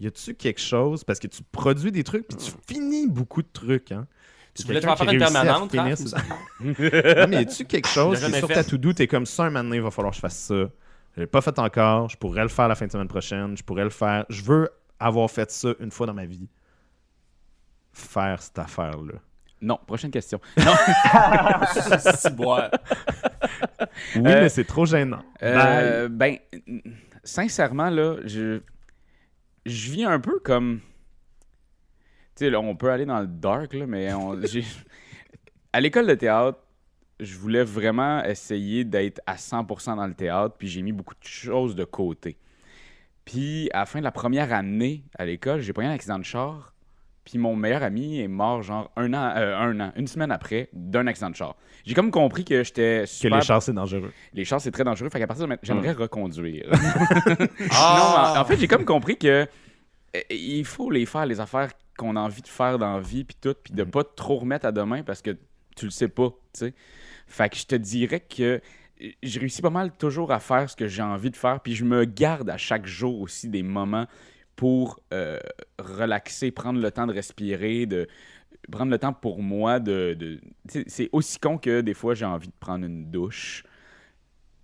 Y a-tu quelque chose? Parce que tu produis des trucs puis tu finis beaucoup de trucs hein. Tu voulais te faire une permanente, finir ça? non, mais y a-tu quelque chose qui sur ta to-do, t'es comme ça un moment donné, il va falloir que je fasse ça. Je l'ai pas fait encore, je pourrais le faire la fin de semaine prochaine, je pourrais le faire. Je veux avoir fait ça une fois dans ma vie. Faire cette affaire-là. Non, prochaine question. Boire. Oui, Euh, mais c'est trop gênant. Euh, ben, sincèrement, là, je, je vis un peu comme. Tu sais, là, on peut aller dans le dark, là, mais on, à l'école de théâtre, je voulais vraiment essayer d'être à 100% dans le théâtre, puis j'ai mis beaucoup de choses de côté. Puis, à la fin de la première année à l'école, j'ai pris un accident de char, puis mon meilleur ami est mort, genre, un an, euh, un an, une semaine après, d'un accident de char. J'ai comme compris que j'étais Que super les chars, c'est dangereux. les chars, c'est très dangereux. Fait qu'à partir de maintenant, j'aimerais reconduire. Ah! Non, en fait, j'ai comme compris que euh, il faut les faire, les affaires qu'on a envie de faire dans la vie, puis tout, puis de pas trop remettre à demain parce que tu le sais pas, tu sais. Fait que je te dirais que euh, je réussis pas mal toujours à faire ce que j'ai envie de faire, puis je me garde à chaque jour aussi des moments pour euh, relaxer, prendre le temps de respirer, de prendre le temps pour moi de... c'est aussi con que des fois j'ai envie de prendre une douche.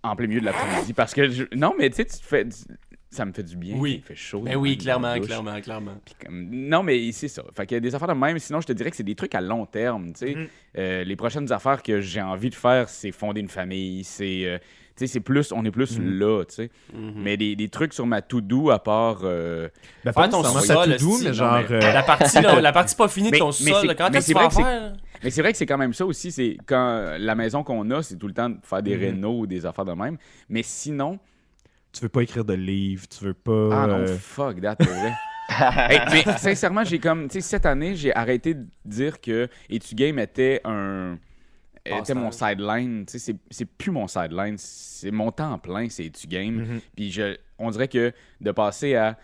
en plein milieu de l'après-midi. Parce que, je- non, mais tu sais, tu fais. Ça me fait du bien. Oui. Il fait chaud. Ben dans oui, la clairement, clairement, clairement. Comme- Non, mais c'est ça. Fait qu'il y a des affaires de même. Sinon, je te dirais que c'est des trucs à long terme. tu sais. Mhm. Euh, les prochaines affaires que j'ai envie de faire, c'est fonder une famille. C'est. euh, c'est plus. On est plus Mhm. là, tu sais. Mhm. Mais des, des trucs sur ma to-do, à part. euh, Ben, Faire ton nécessairement sol, ça tout doux, esti, mais genre. mais- euh, La partie, là, la partie pas finie de ton mais sol, quand mais est-ce c'est que tu vas faire? Mais c'est vrai que c'est quand même ça aussi. C'est quand la maison qu'on a, c'est tout le temps de faire des rénaux ou des affaires de même. Mais sinon. tu veux pas écrire de livres, tu veux pas. Ah non, euh, fuck that, pour vrai. Hey, mais sincèrement, j'ai comme. Tu sais, cette année, j'ai arrêté de dire que Etu Game était un. Était mon sideline. C'est- plus mon sideline. C'est mon temps plein, c'est Etu Game. mhm. Puis je, on dirait que de passer à.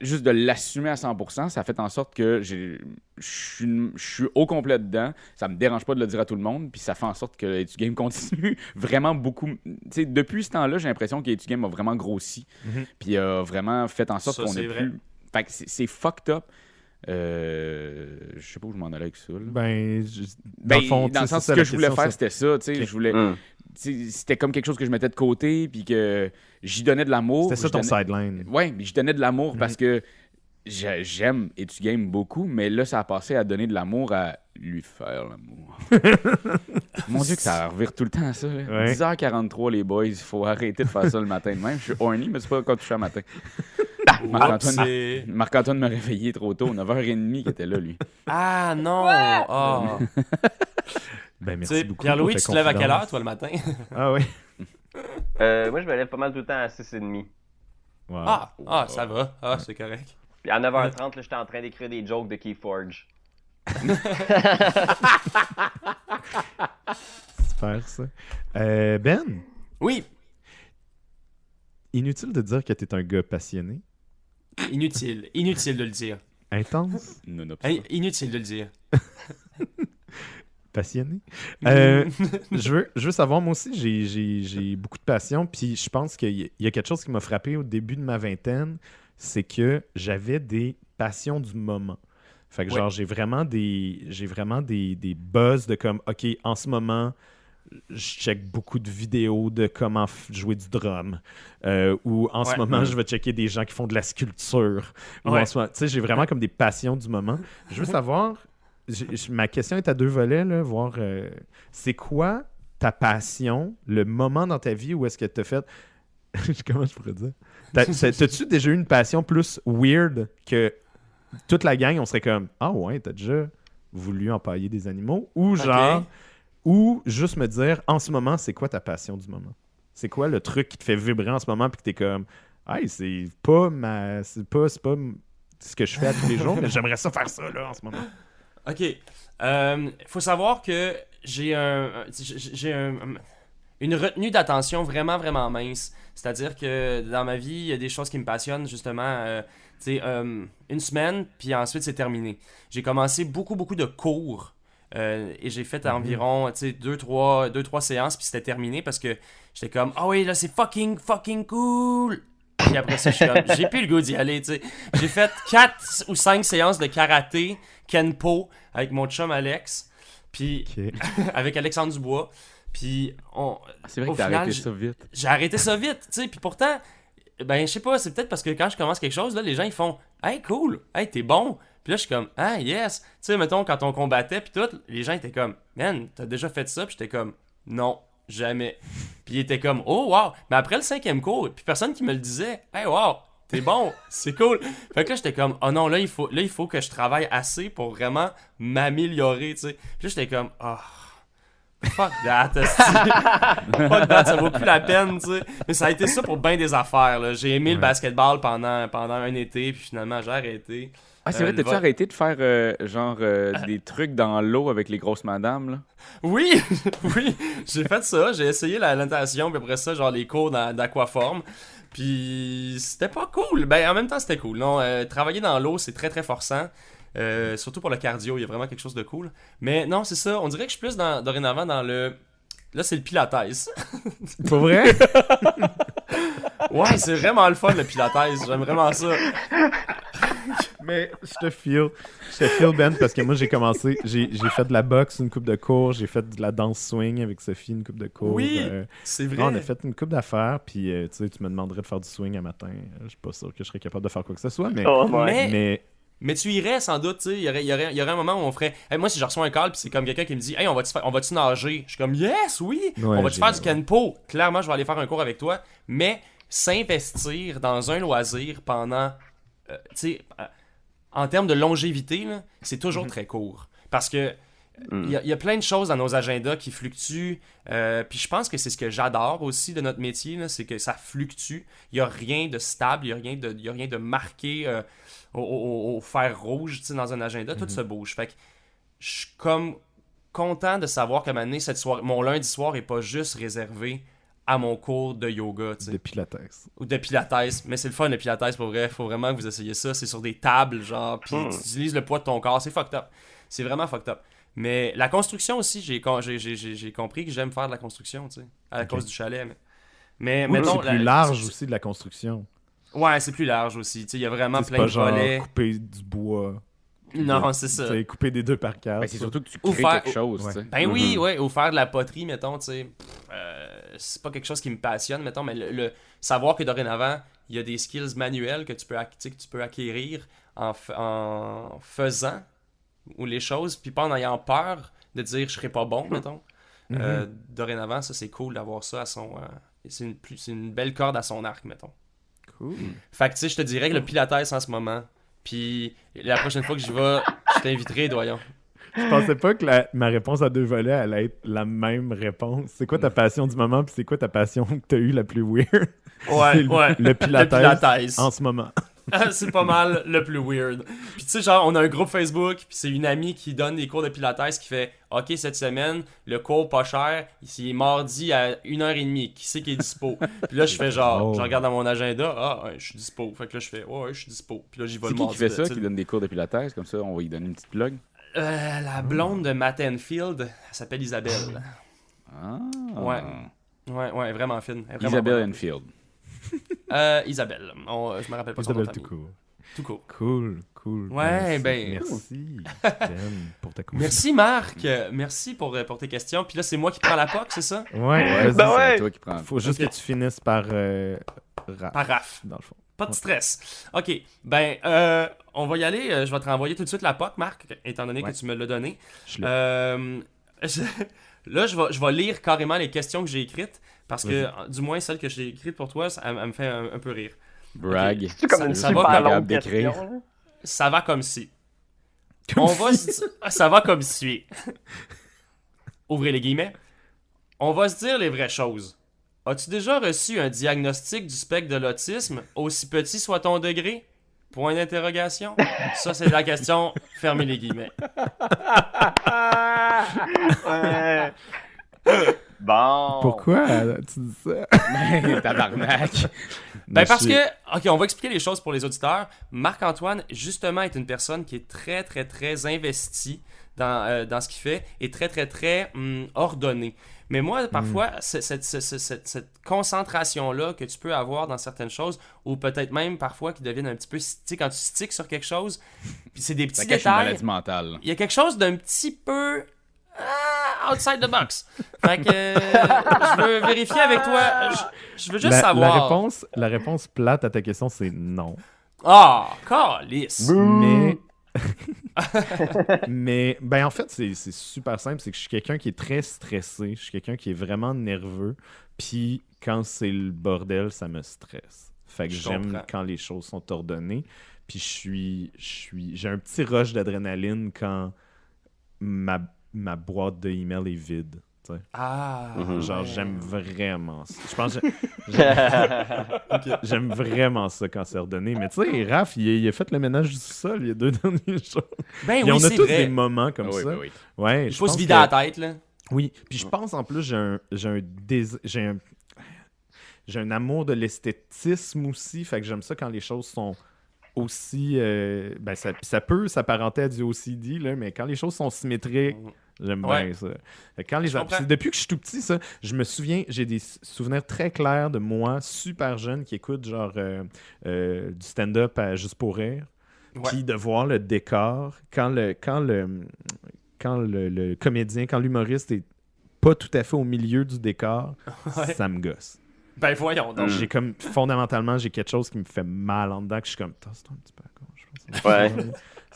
Juste de l'assumer à 100%, ça fait en sorte que je suis au complet dedans. Ça me dérange pas de le dire à tout le monde. Puis ça fait en sorte que Etu Game continue vraiment beaucoup. Depuis ce temps-là, j'ai l'impression que Etu Game a vraiment grossi. Mhm. Puis a vraiment fait en sorte qu'on vrai. plus. Fait c'est fucked up. Euh, je sais pas où je m'en allais avec ça. là. Ben, je- dans Ben, le fond, dans le sais, sens ça, ce que je voulais faire, c'était ça. tu sais, Ok. Je voulais, sais, c'était comme quelque chose que je mettais de côté, puis que j'y donnais de l'amour. C'était ça ton donnais- sideline. Ouais, mais je donnais de l'amour parce que j'ai- j'aime et tu games beaucoup, mais là, ça a passé à donner de l'amour à lui faire l'amour. Mon Dieu, que ça revire tout le temps, ça. là. Ouais. 10h43, les boys, il faut arrêter de faire ça le matin de même. Je suis horny, mais c'est pas quand tu fais le matin. Marc-Antoine C'est- Marc-Antoine me réveillait trop tôt, 9h30 qu'il était là, lui. Ah non! Ah. Ben, Tu merci sais, beaucoup. Pierre-Louis, tu te lèves à quelle heure, toi, le matin? Ah oui. Euh, moi, je me lève pas mal tout le temps à 6h30. Wow. Ah, ah, ça va. Ah, c'est correct. Puis à 9h30, là, j'étais en train d'écrire des jokes de Keyforge. Super ça. Euh, ben, Oui, inutile de dire que t'es un gars passionné, inutile. Inutile de le dire. intense, Non, non, Hein, Inutile de le dire. passionné. Euh, je, veux, je veux savoir, moi aussi, j'ai- j'ai j'ai beaucoup de passion, puis je pense qu'il y, y a quelque chose qui m'a frappé au début de ma vingtaine, c'est que j'avais des passions du moment. Fait que Ouais. genre, j'ai vraiment des j'ai vraiment des, des buzz de comme, OK, en ce moment, je check beaucoup de vidéos de comment jouer du drum. Euh, ou en ce moment, Mm. je vais checker des gens qui font de la sculpture. Ou Ouais. en ce moment- tu sais, j'ai vraiment comme des passions du moment. Je veux savoir, ma question est à deux volets, là, voir euh, c'est quoi ta passion, le moment dans ta vie où est-ce que tu as fait. Comment je pourrais dire? T'as-tu déjà eu une passion plus weird que toute la gang, on serait comme Ah ouais, t'as déjà voulu empailler des animaux Ou genre. Ou juste me dire en ce moment, c'est quoi ta passion du moment? C'est quoi le truc qui te fait vibrer en ce moment puis que t'es comme Hey, c'est pas ma. C'est pas, pas ce que je fais tous les jours, mais j'aimerais ça faire ça là en ce moment. OK. Euh, faut savoir que j'ai un, j'ai un- une retenue d'attention vraiment, vraiment mince. C'est-à-dire que dans ma vie, il y a des choses qui me passionnent, justement. euh, tu euh, une semaine, puis ensuite, c'est terminé. J'ai commencé beaucoup, beaucoup de cours. Euh, et j'ai fait environ, tu sais, deux, trois, deux, trois séances, puis c'était terminé parce que j'étais comme, ah oui, là, c'est fucking, fucking cool. Puis après ça, je suis comme, j'ai plus le goût d'y aller, tu sais. J'ai fait quatre ou cinq séances de karaté, kenpo, avec mon chum Alex, puis Ok. avec Alexandre Dubois. Puis on, Ah, C'est vrai Au que t'as final, arrêté j'ai- ça vite. j'ai arrêté ça vite, tu sais. Puis pourtant, ben, je sais pas, c'est peut-être parce que quand je commence quelque chose, là, les gens, ils font Hey, cool, hey, t'es bon. Puis là, je suis comme Ah, yes. Tu sais, mettons, quand on combattait, puis tout, les gens étaient comme Man, t'as déjà fait ça? Puis j'étais comme Non, jamais. Puis ils étaient comme Oh, wow. Mais après le cinquième cours, puis personne qui me le disait Hey, wow, t'es bon, c'est cool. Fait que là, j'étais comme Oh non, là il, faut, là, il faut que je travaille assez pour vraiment m'améliorer, tu sais. Puis là, j'étais comme Ah. Fuck that. Fuck that, ça vaut plus la peine, tu sais. Mais ça a été ça pour bien des affaires, là. J'ai aimé le basketball pendant, pendant un été, puis finalement, j'ai arrêté. Ah, c'est Euh, vrai, le t'as-tu vol- arrêté de faire euh, genre euh, des trucs dans l'eau avec les grosses madames, là? Oui, oui, j'ai fait ça. J'ai essayé la natation, puis après ça, genre les cours d'a- d'aquaforme. Puis c'était pas cool. Ben, en même temps, c'était cool. Non, euh, travailler dans l'eau, c'est très, très forçant. Euh, surtout pour le cardio, il y a vraiment quelque chose de cool. Mais non, c'est ça. On dirait que je suis plus dans, dorénavant dans le. Là, c'est le pilates. Pas vrai? Ouais, c'est vraiment le fun, le pilates. J'aime vraiment ça. Mais je te feel. Je te feel, Ben, parce que moi, j'ai commencé. J'ai j'ai fait de la boxe une coupe de cours. J'ai fait de la danse swing avec Sophie une coupe de cours. Oui, euh, C'est non, on a fait une coupe d'affaires. Puis, euh, tu sais, tu me demanderais de faire du swing un matin. Je suis pas sûr que je serais capable de faire quoi que ce soit. Mais. Oh, ouais. Mais- mais Mais tu irais sans doute, tu sais. Il y aurait, il y, aurait, il y aurait un moment où on ferait. Hey, moi, si je reçois un call, puis c'est comme quelqu'un qui me dit Hey, on va-tu va-tu nager? Je suis comme Yes, oui. Ouais, on va-tu faire du kenpo Clairement, je vais aller faire un cours avec toi. Mais s'investir dans un loisir pendant. euh, tu sais, euh, en termes de longévité, là, c'est toujours très court. Parce que. Il y, a- il y a plein de choses dans nos agendas qui fluctuent. euh, puis je pense que c'est ce que j'adore aussi de notre métier, là, c'est que ça fluctue. Il n'y a rien de stable, il n'y a, rien de- il y a rien de marqué euh, au, au- au fer rouge dans un agenda. Tout se bouge. Fait que je suis comme content de savoir moment donné, cette soirée, mon lundi soir est pas juste réservé à mon cours de yoga. tu sais de Pilates. ou de pilates, mais c'est le fun le pilates pour vrai, faut vraiment que vous essayiez ça, c'est sur des tables genre puis Hmm. tu utilises le poids de ton corps, c'est fucked up. C'est vraiment fucked up. Mais la construction aussi, j'ai con- j'ai- j'ai- j'ai- j'ai compris que j'aime faire de la construction, tu sais, à cause du chalet mais mais Oui, mettons, c'est la- plus large c'est- aussi de la construction. Ouais, c'est plus large aussi, tu sais, il y a vraiment C'est plein pas de genre volets. couper du bois. Non, c'est ça. Tu sais, couper des deux par quatre. Ben, c'est surtout que tu crées faire- quelque chose, Ouais. tu sais. Ben oui, Mhm. ouais, ou faire de la poterie, mettons, tu sais. euh, c'est pas quelque chose qui me passionne, mettons, mais le, le- savoir que dorénavant, il y a des skills manuels que tu peux, que tu peux acquérir en, f- en faisant ou les choses, puis pas en ayant peur de dire je serai pas bon, mettons. Euh, dorénavant, ça c'est cool d'avoir ça à son. euh, c'est une, plus- c'est une belle corde à son arc, mettons. Cool. Fait que tu sais, je te dirais que le pilates en ce moment, puis la prochaine fois que j'y vais, je t'inviterai, doyon. Je pensais pas que la- ma réponse à deux volets allait être la même réponse. C'est quoi ta passion du moment, puis c'est quoi ta passion que t'as eu la plus weird? Ouais, le- ouais. Le pilates, Le pilates. en ce moment. c'est pas mal le plus weird. Puis tu sais, genre, on a un groupe Facebook, puis c'est une amie qui donne des cours de Pilates qui fait Ok, cette semaine, le cours pas cher, il est mardi à 1h30. Qui c'est qui est dispo? Puis là, je fais genre, Oh. je regarde dans mon agenda, ah, ouais, je suis dispo. Fait que là, je fais, ouais, ouais, je suis dispo. Puis là, j'y vais C'est le qui qui mardi. fait ça, qui donne des cours de pilates, comme ça, on va lui donner une petite plug. Euh, la blonde de Matt Enfield, elle s'appelle Isabelle. Ah. Ouais. Ouais, ouais, vraiment fine. Vraiment Isabelle bonne. Enfield. Euh, Isabelle. On- je me rappelle pas son nom Isabelle tout court. Tout court. Cool, cool. Ouais, Merci. ben- Merci, pour ta. Merci Marc, Euh, merci pour, euh, pour tes questions. Puis là, c'est moi qui prends la POC, c'est ça? Ouais, Ouais. Ben c'est ouais. toi qui prends. Faut juste que tu finisses par euh, Par RAF. dans le fond. Pas de stress. Ok, ben, euh, on va y aller. Euh, Je vais te renvoyer tout de suite la POC, Marc, étant donné Ouais. que tu me l'as donné. Je. Euh, je- là, je vais, je vais lire carrément les questions que j'ai écrites, parce que, du moins, celles que j'ai écrites pour toi, ça, elle, elle me fait un, un peu rire. Brag. C'est comme Ça- une ça super va d'écrire. Ça comme si. On va se- Ça va comme suit. Ouvrez les guillemets. On va se dire les vraies choses. As-tu déjà reçu un diagnostic du spectre de l'autisme, aussi petit soit ton degré? Point d'interrogation. Ça, c'est la question. Fermez les guillemets. Ouais. Bon. Pourquoi euh, tu dis ça? Ben Tabarnak. Mais parce que, ok, on va expliquer les choses pour les auditeurs. Marc-Antoine, justement, est une personne qui est très, très, très investie dans, euh, dans ce qu'il fait et très, très, très hum, ordonné. Mais moi, parfois, c'est- cette, cette- cette- cette- cette concentration-là que tu peux avoir dans certaines choses, ou peut-être même parfois qui deviennent un petit peu, tu sais, quand tu sticks sur quelque chose, puis c'est des petits une détails, maladie mentale. il y a quelque chose d'un petit peu ah, outside the box. Fait que euh, je veux vérifier avec toi. Je, je veux juste la, savoir. la réponse, la réponse plate à ta question, c'est non. Ah, calice. Mais. Mais, ben en fait, c'est c'est super simple. C'est que je suis quelqu'un qui est très stressé. Je suis quelqu'un qui est vraiment nerveux. Puis quand c'est le bordel, ça me stresse. Fait que j'aime quand les choses sont ordonnées. Puis je suis. je suis J'ai un petit rush d'adrénaline quand ma, ma boîte de email est vide. tu sais. Ah. Mhm. Genre, ouais. j'aime vraiment ça. Je pense que j'aime- j'aime vraiment ça quand c'est ordonné. Mais tu sais, Raph, il, a- il a fait le ménage du sol il y a deux derniers jours. Ben Et oui, on a c'est tous vrai. des moments comme Ah oui, ça. ben oui. Ouais, Il je faut se pense vider que- la tête, là. Oui, puis je pense en plus, j'ai un, j'ai un, dés- j'ai un, j'ai un amour de l'esthétisme aussi. Fait que j'aime ça quand les choses sont aussi. euh, ben, ça, ça peut s'apparenter à du OCD, là, mais quand les choses sont symétriques, j'aime Ouais. bien ça. Quand les depuis que je suis tout petit, ça, je me souviens, j'ai des souvenirs très clairs de moi, super jeune, qui écoute genre euh, euh, du stand-up à juste pour rire. Puis de voir le décor, quand le, quand le, quand le, le comédien, quand l'humoriste est pas tout à fait au milieu du décor, Ouais. ça me gosse. Ben voyons donc. J'ai comme, fondamentalement, j'ai quelque chose qui me fait mal en dedans, que je suis comme, toi un petit peu à gauche. je pense. Ouais.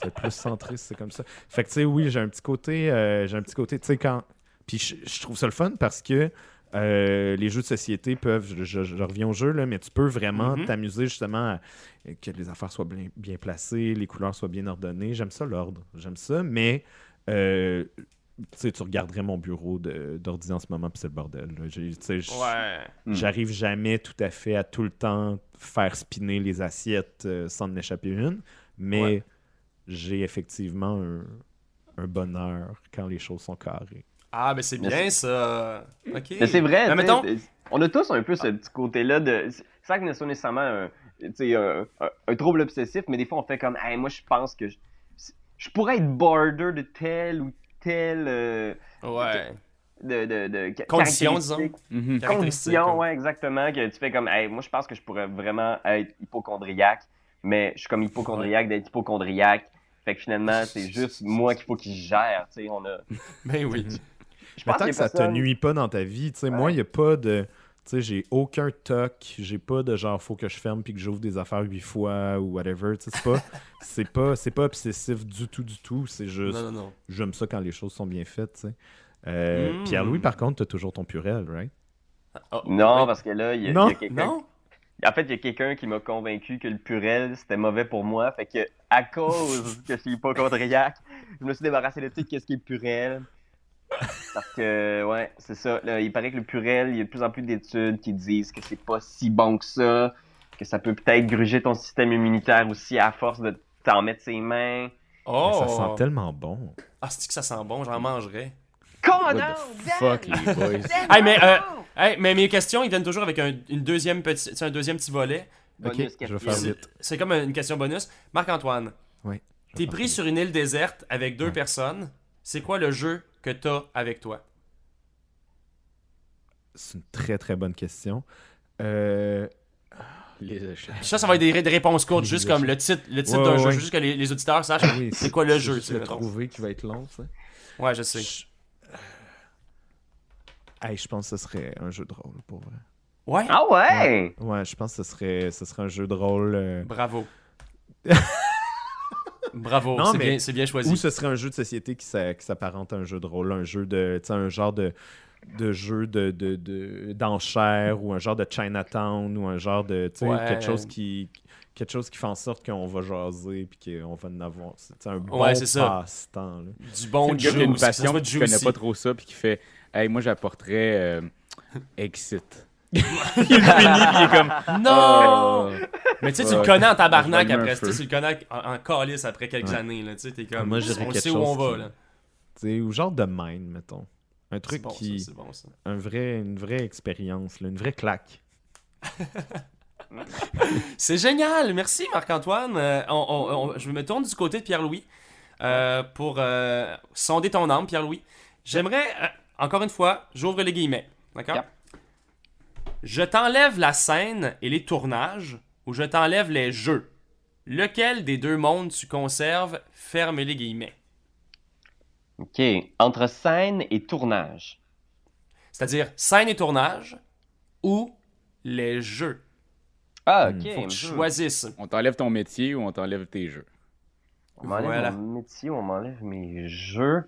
Être plus centré si c'est comme ça. Fait que, tu sais, oui, j'ai un petit côté, euh, j'ai un petit côté, tu sais, quand. Puis je, je trouve ça le fun parce que euh, les jeux de société peuvent, je, je- je reviens au jeu, là, mais tu peux vraiment Mhm. t'amuser justement à euh, que les affaires soient bien, bien placées, les couleurs soient bien ordonnées. J'aime ça, l'ordre. J'aime ça, mais. euh, tu sais, tu regarderais mon bureau de- d'ordi en ce moment, puis c'est le bordel. Ouais. Hmm. J'arrive jamais tout à fait à tout le temps faire spinner les assiettes euh, sans en échapper une, mais Ouais. j'ai effectivement un, un bonheur quand les choses sont carrées. Ah, ben c'est Mais bien ça. Ok. Mais c'est vrai, Mais mettons- on a tous un peu ce petit côté-là de. Sans que ce soit nécessairement un, tu sais, un, un- un trouble obsessif, mais des fois on fait comme, hey, moi je pense que je, je pourrais être border de tel ou tel. euh, Ouais. de, de, de Condition. Mhm. Condition, comme- ouais, exactement. Que tu fais comme, hey, moi je pense que je pourrais vraiment être hypochondriaque, mais je suis comme hypochondriaque d'être hypochondriaque. Fait que finalement, c'est juste moi qu'il faut qu'il gère, tu sais. On a. Ben oui. Je Mais pense tant que que ça te nuit pas dans ta vie, tu sais, moi, il n'y a pas de. Tu sais, j'ai aucun toc, j'ai pas de genre, faut que je ferme puis que j'ouvre des affaires huit fois ou whatever. Tu sais, c'est pas, c'est pas, c'est pas obsessif du tout, du tout. C'est juste, Non, non, non. j'aime ça quand les choses sont bien faites, tu sais. Euh, Mm. Pierre-Louis, par contre, t'as toujours ton purel, right? Oh, Non, parce que là, il y a, a quelqu'un. Non? En fait, il y a quelqu'un qui m'a convaincu que le purel, c'était mauvais pour moi. Fait que, à cause que je suis hypochondriaque, je me suis débarrassé de tout ce qui est purel. Parce que, ouais, c'est ça. Là, il paraît que le purel, il y a de plus en plus d'études qui disent que c'est pas si bon que ça, que ça peut peut-être gruger ton système immunitaire aussi à force de t'en mettre ses mains. Oh! Ça sent tellement bon. Ah, c'est que ça sent bon, j'en mangerais. Comment What non? the fuck, les boys? Hey, mais, euh, hey, mais mes questions, ils viennent toujours avec un, une deuxième petit, un deuxième petit volet. Ok, Bonus je vais faire C'est- vite. C'est comme une question bonus. Marc-Antoine, Oui. t'es pris sur une île déserte avec deux Ouais. personnes. C'est quoi le jeu? Que t'as avec toi? C'est une très très bonne question. Euh, Les échecs. Ça, ça va être des, des réponses courtes, Les juste échecs. comme le titre, le titre Ouais, d'un ouais, jeu, ouais. juste que les, les auditeurs sachent. oui, C'est quoi le jeu, tu vais mettons. trouver qui va être long, ça. Ouais, je sais. Je... Hey, je pense que ce serait un jeu de rôle, pour vrai. Ouais? Ah ouais! Ouais, je pense que ce serait, ce serait un jeu de rôle. euh, Bravo. Bravo, Non, c'est mais- bien, c'est bien choisi. Ou ce serait un jeu de société qui s'a- qui s'apparente à un jeu de rôle, un jeu de. Tu sais, un genre de de jeu de de- de- d'enchères ou un genre de Chinatown ou un genre de tu sais Ouais. quelque chose qui quelque chose qui fait en sorte qu'on va jaser puis qu'on va en avoir c'est un bon Ouais, passe-temps là. Du bon juice, une passion qui connaît pas trop ça puis qui fait Hey, moi j'apporterais euh, Exit. Il le finit puis il est comme Non! Oh. Mais tu sais, tu le connais en tabarnak après. Tu le connais en, en calice après quelques Ouais. années. Là, tu sais, t'es comme. Moi, on quelque sait où on chose va. qui- Là. Tu sais, ou genre de mine mettons un C'est truc bon, qui ça, c'est bon, ça. un vrai une vraie expérience là, une vraie claque C'est génial! Merci, Marc-Antoine. Euh, on- on- on- je me tourne du côté de Pierre-Louis euh, pour euh, sonder ton âme, Pierre-Louis. J'aimerais, euh, encore une fois, j'ouvre les guillemets. D'accord? Yep. Je t'enlève la scène et les tournages ou je t'enlève les jeux. Lequel des deux mondes tu conserves? Ferme les guillemets? Ok. Entre scène et tournage. C'est-à-dire scène et tournage ou les jeux. Ah, Hmm. ok. Faut que tu choisisses. On t'enlève ton métier ou on t'enlève tes jeux? On m'enlève Voilà. mon métier, on m'enlève mes jeux.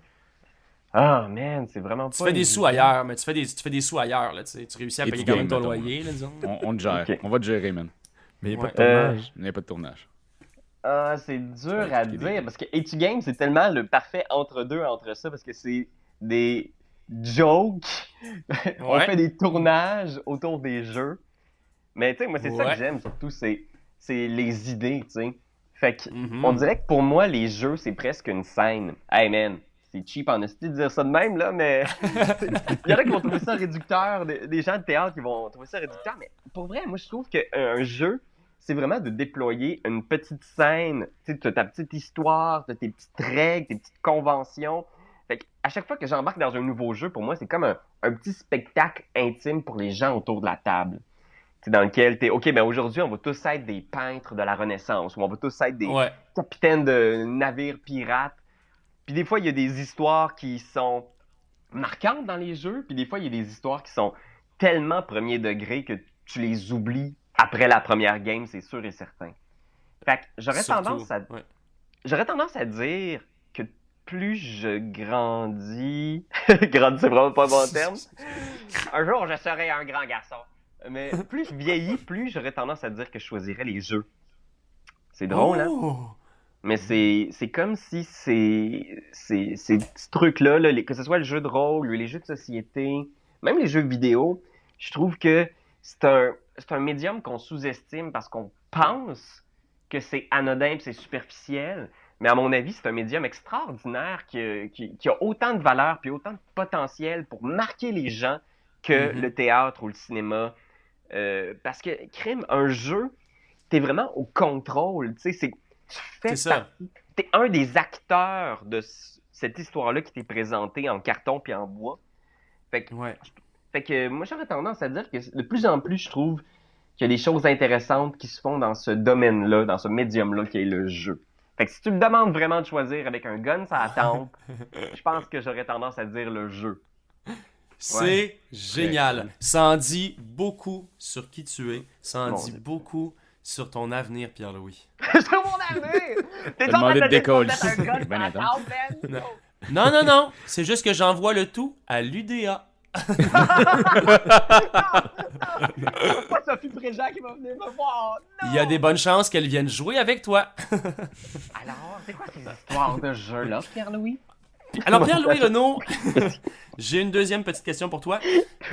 Ah, man, c'est vraiment pas. Tu fais des sous ailleurs, mais tu fais des, tu fais des sous ailleurs. Là, tu, sais. Tu réussis à Et payer quand même ton loyer, là, disons. On, on te gère. On va te gérer, man. mais il n'y a Ouais. pas de tournage Il n'y a pas de tournage. Ah, c'est dur à dire parce que Etu Game, c'est tellement le parfait entre-deux entre ça parce que c'est des jokes. on fait des tournages autour des jeux. Mais tu sais, moi, c'est ça que j'aime surtout, c'est c'est les idées, tu sais. Fait que Mhm. on dirait que pour moi, les jeux, c'est presque une scène. Hey man, c'est cheap en esti de dire ça de même, là, mais il y en a qui vont trouver ça réducteur, des, gens de théâtre qui vont trouver ça réducteur, mais pour vrai, moi, je trouve qu'un jeu, c'est vraiment de déployer une petite scène, tu sais, t'as ta petite histoire, t'as tes petites règles, tes petites conventions. Fait que à chaque fois que j'embarque dans un nouveau jeu, pour moi, c'est comme un, un petit spectacle intime pour les gens autour de la table. Dans lequel t'es, OK, ben aujourd'hui, on va tous être des peintres de la Renaissance, ou on va tous être des Ouais. capitaines de navires pirates. Puis des fois, il y a des histoires qui sont marquantes dans les jeux, puis des fois, il y a des histoires qui sont tellement premier degré que tu les oublies après la première game, c'est sûr et certain. Fait que j'aurais tendance à ouais. j'aurais tendance à dire que plus je grandis, grandis c'est vraiment pas un bon terme. Un jour, je serai un grand garçon. Mais plus je vieillis, plus j'aurais tendance à dire que je choisirais les jeux. C'est drôle, hein? Mais c'est c'est comme si ces trucs-là, là, que ce soit le jeu de rôle ou les jeux de société, même les jeux vidéo, je trouve que c'est un, un médium qu'on sous-estime parce qu'on pense que c'est anodin et c'est superficiel. Mais à mon avis, c'est un médium extraordinaire qui, qui, qui a autant de valeur puis autant de potentiel pour marquer les gens que Mhm. le théâtre ou le cinéma. Euh, parce que, crime, un jeu, t'es vraiment au contrôle. Tu sais, c'est tu fais C'est ça. partie. T'es un des acteurs de cette histoire-là qui t'est présentée en carton puis en bois. Fait que, Ouais. fait que moi, j'aurais tendance à dire que de plus en plus, je trouve qu'il y a des choses intéressantes qui se font dans ce domaine-là, dans ce médium-là qui est le jeu. Fait que si tu me demandes vraiment de choisir avec un gun la tempe, je pense que j'aurais tendance à dire le jeu. C'est génial. Ça en dit beaucoup sur qui tu es. Ça en dit beaucoup sur ton avenir, Pierre-Louis. Sur mon avenir! T'es T'as demandé de décoller. Ben? Non, non, non. C'est juste que j'envoie le tout à l'UDA. Sophie Préjean qui va venir me voir. Non! Il y a des bonnes chances qu'elle vienne jouer avec toi. Alors, c'est quoi ces histoires de jeu-là, Pierre-Louis? Alors, Pierre-Louis Renaud, j'ai une deuxième petite question pour toi.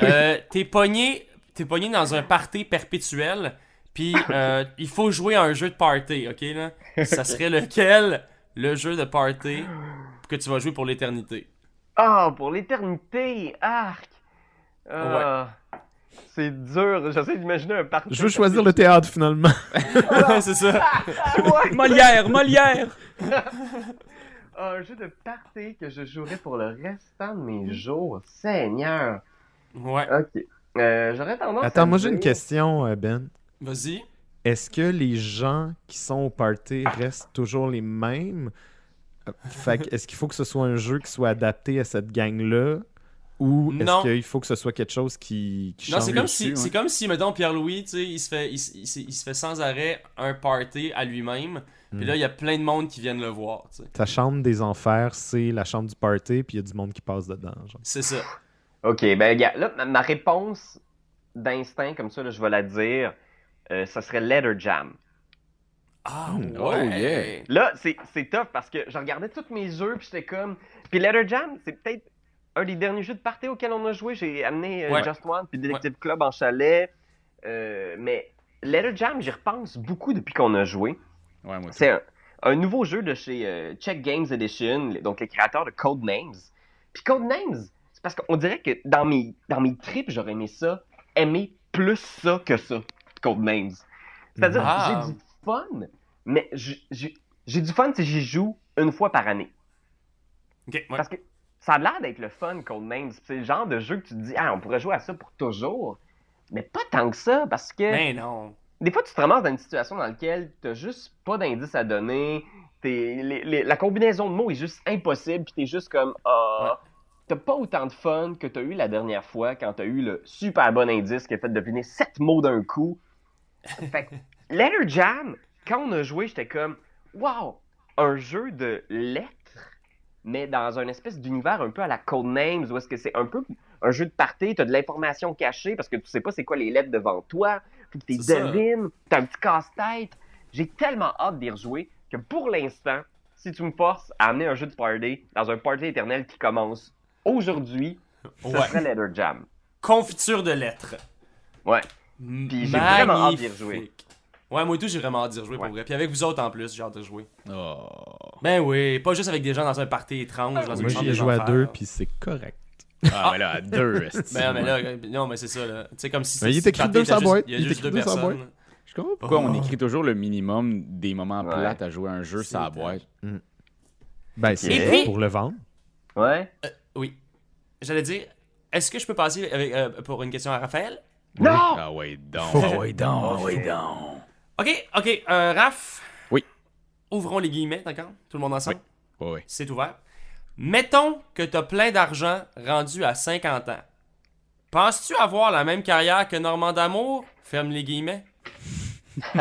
Euh, t'es pogné, t'es pogné dans un party perpétuel, puis euh, il faut jouer à un jeu de party, ok là? Ça serait lequel le jeu de party que tu vas jouer pour l'éternité? Ah, pour l'éternité! Arc! Ah, C'est dur, j'essaie d'imaginer un parti. Je veux choisir le théâtre finalement. c'est ça. Ouais. Molière, Molière! Un jeu de party que je jouerais pour le restant de mes jours. Seigneur! Ouais. Ok. Euh, J'aurais tendance à Attends, moi j'ai une question, euh, Ben. Vas-y. Est-ce que les gens qui sont au party restent toujours les mêmes? Fait que, est-ce qu'il faut que ce soit un jeu qui soit adapté à cette gang-là? Ou Non. est-ce qu'il faut que ce soit quelque chose qui, qui Non, change? c'est comme si, ouais? c'est comme si, mettons, Pierre-Louis, tu sais, il se fait, il, se- il se- il se fait sans arrêt un party à lui-même. Puis Mm. là, il y a plein de monde qui viennent le voir, tu sais. Ta chambre des enfers, c'est la chambre du party, puis il y a du monde qui passe dedans. C'est ça. Ok, ben, gars, là, ma- réponse d'instinct, comme ça, là, je vais la dire, ça serait Letter Jam. Ah, Mm, ouais. oh, yeah. Là, c'est c'est tough parce que je regardais tous mes jeux, puis j'étais comme. Puis Letter Jam, c'est peut-être un des derniers jeux de party auxquels on a joué. J'ai amené euh, Ouais. Just One, puis Detective Club en chalet. Euh, mais Letter Jam, j'y repense beaucoup depuis qu'on a joué. Ouais. C'est un, un nouveau jeu de chez euh, Check Games Edition, donc les créateurs de Codenames. Puis Codenames, c'est parce qu'on dirait que dans mes, dans mes trips, j'aurais aimé ça, aimer plus ça que ça, Codenames. C'est-à-dire, Ah. j'ai du fun, mais j'ai du fun si j'y joue une fois par année. Ouais. Parce que ça a l'air d'être le fun, Codenames. C'est le genre de jeu que tu te dis, ah, on pourrait jouer à ça pour toujours. Mais pas tant que ça, parce que Ben non. des fois, tu te ramasses dans une situation dans laquelle t'as juste pas d'indices à donner. T'es- les- les- la combinaison de mots est juste impossible, puis t'es juste comme, ah, t'as pas autant de fun que t'as eu la dernière fois quand t'as eu le super bon indice qui a fait deviner sept mots d'un coup. Fait que, Letter Jam, quand on a joué, j'étais comme, wow, un jeu de lettres, mais dans un espèce d'univers un peu à la Codenames, où est-ce que c'est un peu un jeu de party, t'as de l'information cachée parce que tu sais pas c'est quoi les lettres devant toi, C'est ça. devines, t'as un petit casse-tête. J'ai tellement hâte d'y rejouer que pour l'instant, si tu me forces à amener un jeu de party dans un party éternel qui commence aujourd'hui, ça Ouais. serait Letter Jam. Confiture de lettres. Ouais. Puis j'ai vraiment hâte d'y rejouer. Ouais, moi et tout, j'ai vraiment hâte d'y rejouer Ouais. pour vrai. Puis avec vous autres en plus, j'ai hâte de jouer. Oh. Ben oui, pas juste avec des gens dans un party étrange, dans une Moi, chambre j'y ai joué à deux, puis c'est correct. Ah, mais là, à deux. Ben, mais là, euh, non, mais c'est ça, là. Tu sais, comme si Mais il est écrit deux juste- boîte. Il y a juste écrit deux personnes. Je comprends pourquoi Oh. on écrit toujours le minimum des moments Ouais. plates à jouer à un jeu dingue. boîte? Ben, c'est Et puis- pour le vendre. Ouais. Oui. J'allais dire, est-ce que je peux passer avec, euh, pour une question à Raphaël? Non! Ah ouais, donc. Ah ouais, donc. Ah ouais, donc. Ok, ok, euh, Raph? Oui. Ouvrons les guillemets, d'accord? Tout le monde ensemble? Ouais, ouais. C'est ouvert. Mettons que t'as plein d'argent rendu à 50 ans. Penses-tu avoir la même carrière que Normand d'Amour? Ferme les guillemets.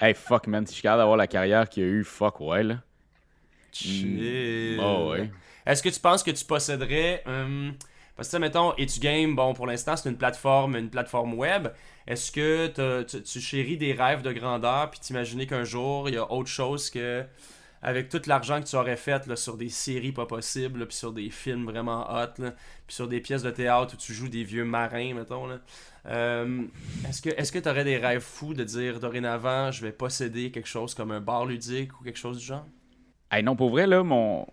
Hey, fuck, man. Si je suis capable d'avoir la carrière qu'il y a eu, fuck, ouais, là. Chill. Oh, ouais. Est-ce que tu penses que tu posséderais. hum, parce que, mettons, et Game, bon, pour l'instant, c'est une plateforme, une plateforme web. Est-ce que tu, tu chéris des rêves de grandeur, puis t'imaginer qu'un jour, il y a autre chose que. Avec tout l'argent que tu aurais fait là, sur des séries pas possibles, puis sur des films vraiment hot, là, puis sur des pièces de théâtre où tu joues des vieux marins, mettons. Là. Euh, est-ce que que tu aurais des rêves fous de dire dorénavant, je vais posséder quelque chose comme un bar ludique ou quelque chose du genre? Hey, non, pour vrai, là, mon,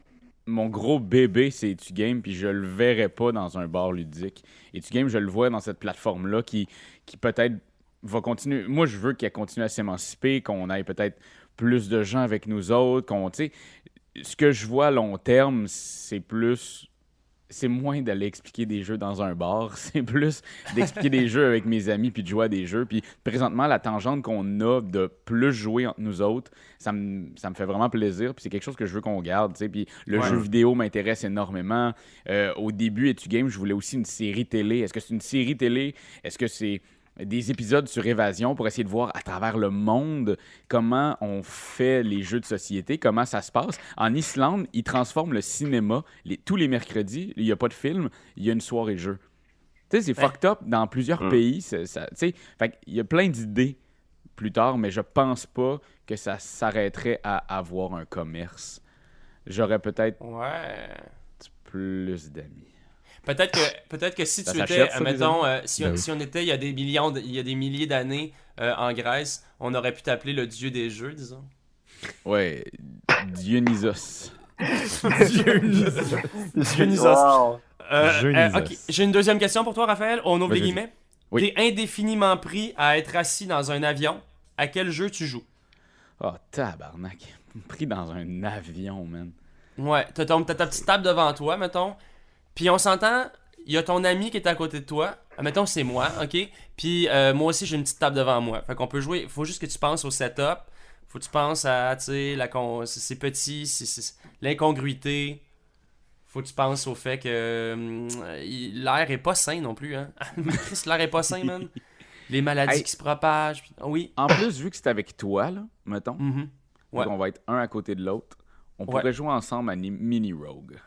mon gros bébé, c'est Etu Game, puis je le verrai pas dans un bar ludique. Etu Game, je le vois dans cette plateforme-là qui, qui peut-être va continuer. Moi, je veux qu'elle continue à s'émanciper, qu'on ait peut-être plus de gens avec nous autres, qu'on, tu ce que je vois à long terme, c'est plus. C'est moins d'aller expliquer des jeux dans un bar, c'est plus d'expliquer des jeux avec mes amis puis de jouer à des jeux. Puis présentement, la tangente qu'on a de plus jouer entre nous autres, ça me, ça me fait vraiment plaisir. Puis c'est quelque chose que je veux qu'on garde. Puis le Ouais. jeu vidéo m'intéresse énormément. Euh, au début, Etu Game, je voulais aussi une série télé. Est-ce que c'est une série télé? Est-ce que c'est des épisodes sur évasion pour essayer de voir à travers le monde comment on fait les jeux de société, comment ça se passe. En Islande, ils transforment le cinéma les- tous les mercredis. Il n'y a pas de film, il y a une soirée jeu. Tu sais, c'est Ouais. fucked up dans plusieurs Mm. pays. ça- tu sais, fait qu'il y a plein d'idées plus tard, mais je pense pas que ça s'arrêterait à avoir un commerce. J'aurais peut-être Ouais. plus d'amis. Peut-être que, peut-être que si Ça tu étais, ça, des mettons, euh, si, on, Ben oui. si on était il y a des millions, de- il y a des milliers d'années euh, en Grèce, on aurait pu t'appeler le dieu des jeux, disons. Ouais, Dionysos. Dionysos. Wow. Euh, Dionysos. euh, ok, j'ai une deuxième question pour toi, Raphaël. On les vas-y. guillemets. Oui. T'es indéfiniment pris à être assis dans un avion. À quel jeu tu joues? Oh, tabarnak. Pris dans un avion, man. Ouais, t'as ta petite table devant toi, mettons. Puis on s'entend, il y a ton ami qui est à côté de toi. Mettons, c'est moi, ok? Puis euh, moi aussi, j'ai une petite table devant moi. Fait qu'on peut jouer. Faut juste que tu penses au setup. Faut que tu penses à, tu sais, la con... c'est, petit, c'est, l'incongruité. Faut que tu penses au fait que il- l'air est pas sain non plus, hein? L'air est pas sain, man. Les maladies Hey. qui se propagent. ah Oui. En plus, vu que c'est avec toi, là, mettons, Mhm. Ouais. donc on va être un à côté de l'autre, on Ouais. pourrait jouer ensemble à Ni- Mini Rogue.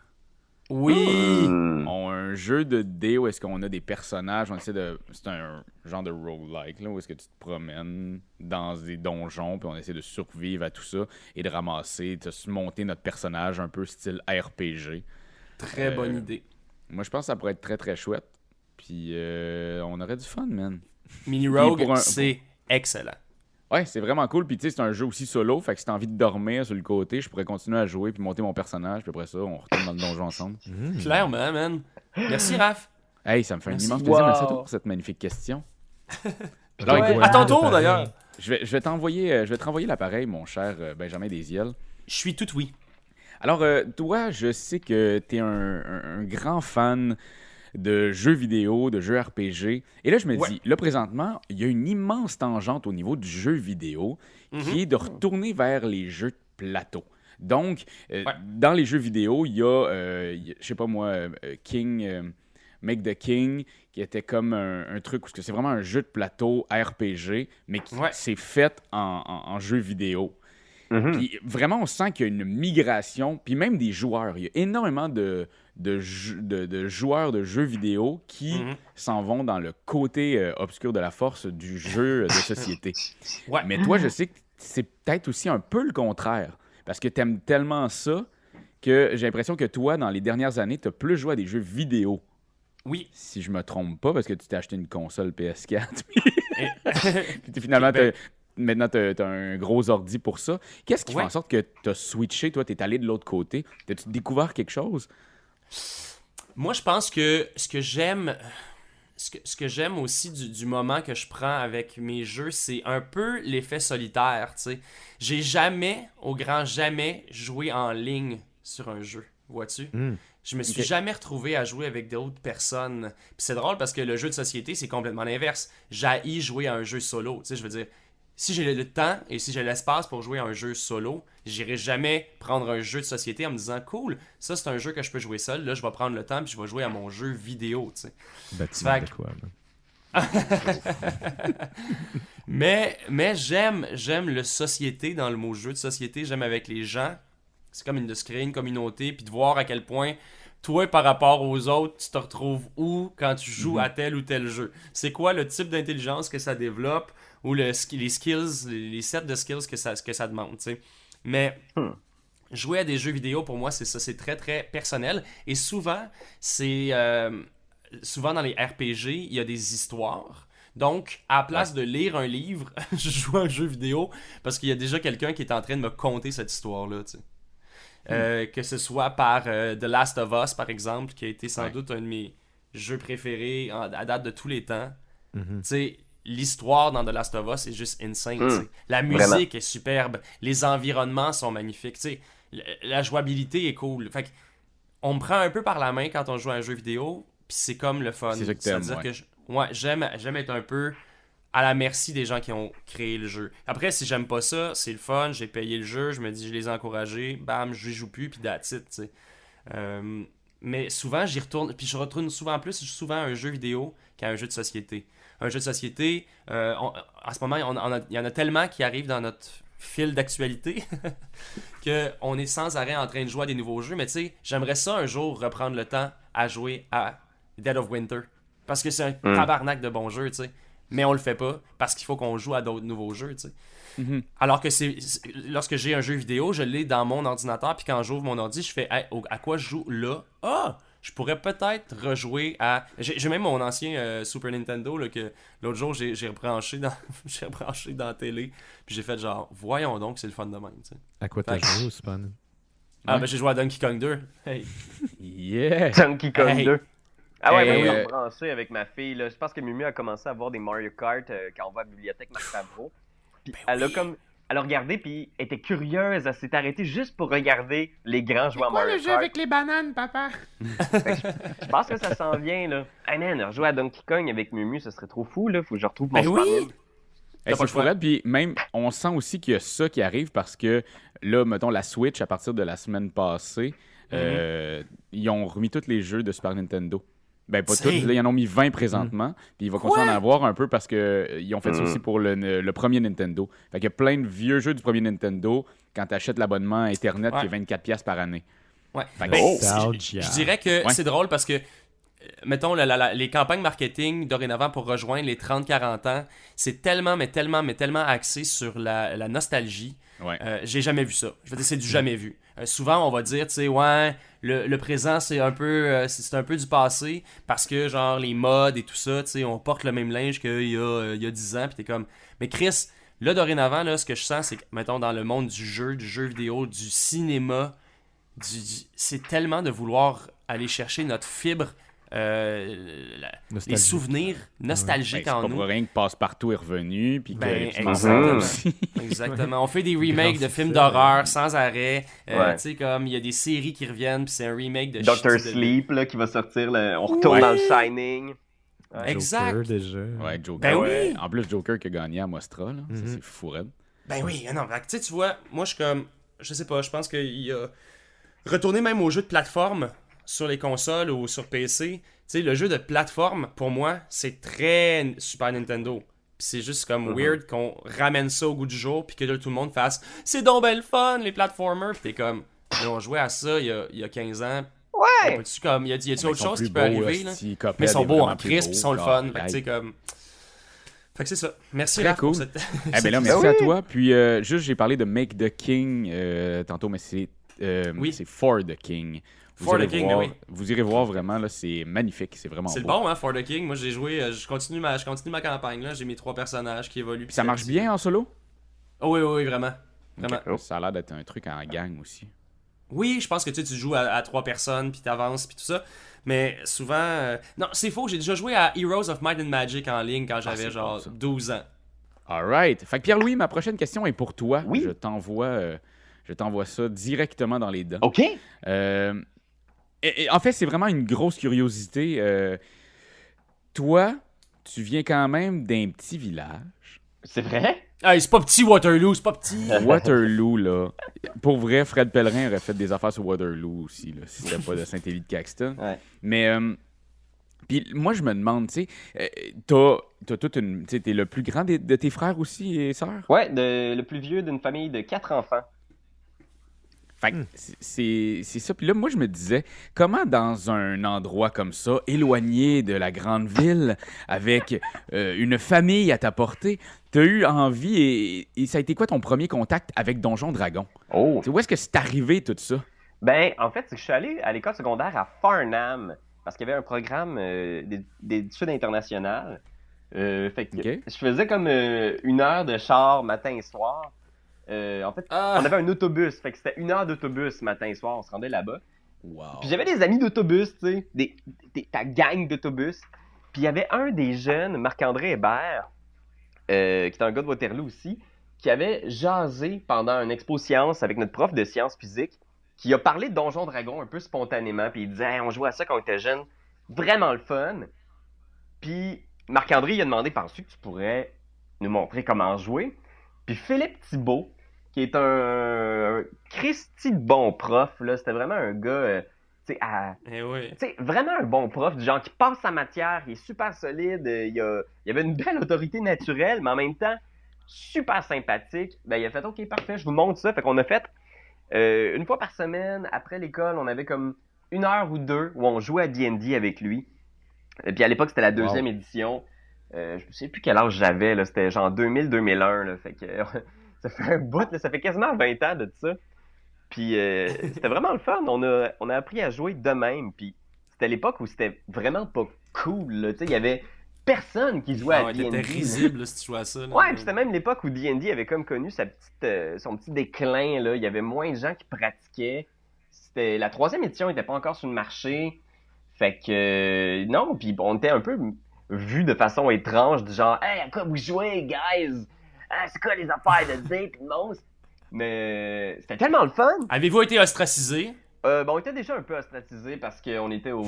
Oui! Hmm. On a un jeu de dés où est-ce qu'on a des personnages, on essaie de... C'est un genre de roguelike, là, où est-ce que tu te promènes dans des donjons, puis on essaie de survivre à tout ça, et de ramasser, de se monter notre personnage un peu style RPG. Très Euh, bonne idée. Moi, je pense que ça pourrait être très, très chouette. Puis euh, on aurait du fun, man. Mini Rogue, un- c'est excellent. Ouais, c'est vraiment cool. Puis tu sais, c'est un jeu aussi solo. Fait que si t'as envie de dormir sur le côté, je pourrais continuer à jouer puis monter mon personnage. Puis après ça, on retourne dans le donjon ensemble. Hmm. Clairement, man. Merci, Raph. Hey, ça me fait un immense plaisir. Merci à toi Wow. pour cette magnifique question. Alors, Ouais. écoute, À ton tour, d'ailleurs. Je vais, je vais t'envoyer euh, je vais te renvoyer l'appareil, mon cher euh, Benjamin Desiel. Je suis tout oui. Alors, euh, toi, je sais que tu es un, un- un grand fan de jeux vidéo, de jeux RPG. Et là, je me Ouais. dis, là, présentement, il y a une immense tangente au niveau du jeu vidéo Mhm. qui est de retourner vers les jeux de plateau. Donc, euh, Ouais. dans les jeux vidéo, il y a, euh, je sais pas moi, euh, King, euh, Make the King, qui était comme un, un truc, parce que c'est vraiment un jeu de plateau RPG, mais qui Ouais. c'est fait en, en- en jeu vidéo. Mhm. Puis vraiment, on sent qu'il y a une migration, puis même des joueurs. Il y a énormément de, de, jou- de- de joueurs de jeux vidéo qui Mhm. s'en vont dans le côté euh, obscur de la force du jeu de société. Ouais. Mais toi, je sais que c'est peut-être aussi un peu le contraire, parce que tu aimes tellement ça que j'ai l'impression que toi, dans les dernières années, tu as plus joué à des jeux vidéo. Oui. Si je me trompe pas, parce que tu t'es acheté une console PS4. Et- Puis finalement, Ben- t'as- maintenant, tu as, un gros ordi pour ça. Qu'est-ce qui Ouais. fait en sorte que tu as switché, toi, tu es allé de l'autre côté? T'as-tu découvert quelque chose? Moi, je pense que ce que j'aime, ce que, ce que j'aime aussi du, du moment que je prends avec mes jeux, c'est un peu l'effet solitaire, tu sais. J'ai jamais, au grand jamais, joué en ligne sur un jeu, vois-tu? Hmm. Je me suis jamais retrouvé à jouer avec d'autres personnes. Puis c'est drôle parce que le jeu de société, c'est complètement l'inverse. J'haïs jouer à un jeu solo. Tu sais, je veux dire, si j'ai le temps et si j'ai l'espace pour jouer à un jeu solo, j'irai jamais prendre un jeu de société en me disant cool, ça c'est un jeu que je peux jouer seul. Là, je vais prendre le temps puis je vais jouer à mon jeu vidéo. Tu sais. Fait quoi. Mais, mais j'aime, j'aime le société dans le mot jeu de société. J'aime avec les gens. C'est comme une, de se créer une communauté puis de voir à quel point toi, par rapport aux autres, tu te retrouves où quand tu joues à tel ou tel jeu. C'est quoi le type d'intelligence que ça développe? Ou le, les skills, les, sets de skills que ça, que ça demande. tu sais. Mais Hmm. jouer à des jeux vidéo, pour moi, c'est ça. C'est très, très personnel. Et souvent, c'est... euh, souvent dans les RPG, il y a des histoires. Donc, à la place de lire un livre, je joue à un jeu vidéo parce qu'il y a déjà quelqu'un qui est en train de me conter cette histoire-là. tu sais. Euh, que ce soit par euh, The Last of Us, par exemple, qui a été sans Ouais. doute un de mes jeux préférés en- à date de tous les temps. Mhm. Tu sais, l'histoire dans The Last of Us est juste insane. Mm. sais. La Vraiment. musique est superbe. Les environnements sont magnifiques. tu sais. Le- La jouabilité est cool. Fait on me prend un peu par la main quand on joue à un jeu vidéo, puis c'est comme le fun. C'est C'est-à-dire ouais. que je- ouais, j'aime, j'aime être un peu à la merci des gens qui ont créé le jeu. Après, si j'aime pas ça, c'est le fun, j'ai payé le jeu, je me dis je les ai encouragés, bam, je joue plus, puis that's it, tu sais. Euh, mais souvent, j'y retourne, puis je retourne souvent plus souvent à un jeu vidéo qu'à un jeu de société. Un jeu de société, euh, on- en ce moment, il y en a tellement qui arrivent dans notre fil d'actualité qu'on est sans arrêt en train de jouer à des nouveaux jeux. Mais tu sais, j'aimerais ça un jour reprendre le temps à jouer à Dead of Winter. Parce que c'est un Mm. tabarnak de bons jeux, tu sais. Mais on le fait pas parce qu'il faut qu'on joue à d'autres nouveaux jeux, tu sais. Mhm. Alors que c'est lorsque j'ai un jeu vidéo, je l'ai dans mon ordinateur, puis quand j'ouvre mon ordi, je fais Hey, à quoi je joue là? Ah, je pourrais peut-être rejouer à. J'ai j'ai même mon ancien euh, Super Nintendo là, que l'autre jour j'ai j'ai rebranché dans j'ai rebranché dans la télé, puis j'ai fait genre voyons donc c'est le fun de même. À quoi t'as joué au Super? Ah Ouais. ben j'ai joué à Donkey Kong 2. Hey. Yeah! Donkey Kong Hey. 2. Ah ouais, Hey, moi, euh, j'ai branché avec ma fille. Là. Je pense que Mumu a commencé à voir des Mario Kart euh, quand on va à la bibliothèque Marc Favreau. Puis elle a comme. Elle a regardé, puis elle était curieuse. Elle s'est arrêtée juste pour regarder les grands jouer à Mario Kart. les bananes, papa? Je pense que ça s'en vient, là. Hey man, rejouer à Donkey Kong avec Mumu, ce serait trop fou, là. Faut que je retrouve mon Ben oui! Hey, c'est le fou, puis même, on sent aussi qu'il y a ça qui arrive parce que là, mettons, la Switch, à partir de la semaine passée, euh, ils ont remis tous les jeux de Super Nintendo. Ben, pas tous, là, ils en ont mis 20 présentement, puis il va continuer à en avoir un peu parce que euh, ils ont fait ça Mhm. aussi pour le, le premier Nintendo. Fait qu'il y a plein de vieux jeux du premier Nintendo quand tu achètes l'abonnement Internet Ouais. qui est 24$ piastres par année. Ouais. Fait que- Ben, Oh! c'est- je, Nostalgia. je dirais que Ouais. c'est drôle parce que, euh, mettons, la- la- la- les campagnes marketing dorénavant pour rejoindre les 30-40 ans, c'est tellement, mais tellement, mais tellement axé sur la, la nostalgie. Euh, J'ai jamais vu ça. Je veux dire, c'est du jamais vu. Euh, souvent, on va dire, tu sais, ouais, le, le présent, c'est un peu euh, c'est un peu du passé parce que, genre, les modes et tout ça, tu sais, on porte le même linge qu'il y, a, il y a 10 ans, puis t'es comme. Mais Chris, là, dorénavant, là, ce que je sens, c'est que, mettons, dans le monde du jeu, du jeu vidéo, du cinéma, c'est tellement de vouloir aller chercher notre fibre, euh, la- les souvenirs Ben, nostalgiques c'est en pas nous. pour rien que Passe-Partout est revenu, puis Ben, m'en exactement. On fait des remakes de films d'horreur sans arrêt. Euh, Ouais. Tu sais, comme il y a des séries qui reviennent, puis c'est un remake de Doctor de- Sleep, là, qui va sortir. là. On retourne Ouais. dans le Shining. Ouais. Exact. Joker, déjà. Ouais, Joker. Ben ouais. oui. En plus, Joker qui a gagné à Mostra, là. Ça, Mhm. c'est fou, raide. Ben oui, non, tu sais, tu vois, moi je suis comme, je sais pas, je pense qu'il y a retourner même aux jeux de plateforme sur les consoles ou sur PC. Tu sais, le jeu de plateforme pour moi, c'est très Super Nintendo. Puis c'est juste comme Mhm. weird qu'on ramène ça au goût du jour puis que là, tout le monde fasse c'est donc belle fun les platformers. Puis t'es comme on jouait à ça il y a, il y a 15 ans. Ouais! a-tu comme y a-tu Mais autre ils sont chose qui peut beaux, arriver là? Mais ils sont beaux en plus crisp, ils sont le Ah, fun. Fait que, tu aïe. sais, comme. Fait que c'est ça. Merci Très Raph, pour cool. cette. Eh ben là, merci à toi. Puis euh, juste, j'ai parlé de Make the King euh, tantôt, mais c'est euh, Oui. c'est For the King. Vous For the irez King, voir, oui. Vous irez voir vraiment, là, c'est magnifique, c'est vraiment C'est le bon, hein, For the King. Moi, j'ai joué, euh, je continue ma, je continue ma campagne, là. J'ai mes trois personnages qui évoluent. Puis ça marche bien en solo? Oh, oui, oui, oui, vraiment. Vraiment. Ça a l'air d'être un truc en gang aussi. Oui, je pense que tu, sais, tu joues à, à trois personnes, puis t'avances, puis tout ça. Mais souvent. euh, Non, c'est faux. J'ai déjà joué à Heroes of Might and Magic en ligne quand j'avais Ah, c'est genre ça. 12 ans. Alright. Fait que Pierre-Louis, ma prochaine question est pour toi. Oui. Je t'envoie euh, je t'envoie ça directement dans les dents. OK! Euh, et- et en fait, c'est vraiment une grosse curiosité. euh, toi, tu viens quand même d'un petit village. C'est vrai? Hey, c'est pas petit Waterloo, c'est pas petit. Waterloo, là. Pour vrai, Fred Pellerin aurait fait des affaires sur Waterloo aussi, là, si c'était pas de Saint-Élie de Caxton. Ouais. Mais, euh, puis moi, je me demande, tu sais, euh, t'as, t'as toute une. Tu le plus grand de tes frères aussi et sœurs? Ouais, de- le plus vieux d'une famille de quatre enfants. Fait que c'est- ça. Puis là, moi, je me disais, comment dans un endroit comme ça, éloigné de la grande ville, avec euh, une famille à ta portée, t'as eu envie et, et ça a été quoi ton premier contact avec Donjon Dragon? Oh! Où est-ce que c'est arrivé tout ça? Ben, en fait, c'est que je suis allé à l'école secondaire à Farnham parce qu'il y avait un programme euh, d'é- d'études internationales. Euh, fait que Ok. je faisais comme une heure de char matin et soir. Euh, en fait, Ah, on avait un autobus, fait que c'était une heure d'autobus matin et soir, on se rendait là-bas. wow. Puis j'avais des amis d'autobus, tu sais, des, des- ta gang d'autobus. Puis il y avait un des jeunes, Marc-André Hébert, euh, qui est un gars de Waterloo aussi, qui avait jasé pendant un expo science avec notre prof de sciences physiques, qui a parlé de Donjon Dragon un peu spontanément, puis il disait Hey, on jouait à ça quand on était jeune, vraiment le fun. Puis Marc-André il a demandé Penses-tu que tu pourrais nous montrer comment jouer? Puis Philippe Thibault, qui est un, un Christy de bon prof, là, c'était vraiment un gars, euh, tu sais, à- Eh oui. vraiment un bon prof, du genre qui passe sa matière, il est super solide, euh, il, a, il avait une belle autorité naturelle, mais en même temps, super sympathique. Ben, il a fait OK, parfait, je vous montre ça. Fait qu'on a fait euh, une fois par semaine, après l'école, on avait comme une heure ou deux où on jouait à D&D avec lui. Et puis à l'époque, c'était la deuxième édition. Euh, je ne sais plus quel âge j'avais, là, c'était genre 2000-2001, là, fait que ça fait un bout, là, ça fait quasiment 20 ans de ça. Puis euh, c'était vraiment le fun. On a, on a appris à jouer de même. Puis c'était l'époque où c'était vraiment pas cool. il y avait personne qui jouait Ah à D&D. t'étais risible là, si tu jouais à ça. là. Ouais, puis c'était même l'époque où D&D avait comme connu sa petite, euh, son petit déclin. Là. Il y avait moins de gens qui pratiquaient. C'était la troisième édition n'était pas encore sur le marché. Fait que euh, non, puis on était un peu vu de façon étrange, du genre Hey, à quoi vous jouez, guys? Ah, c'est quoi les affaires de dés pis de monstres? Mais c'était tellement le fun! Avez-vous été ostracisé? Euh, ben, on était déjà un peu ostracisés parce qu'on était au,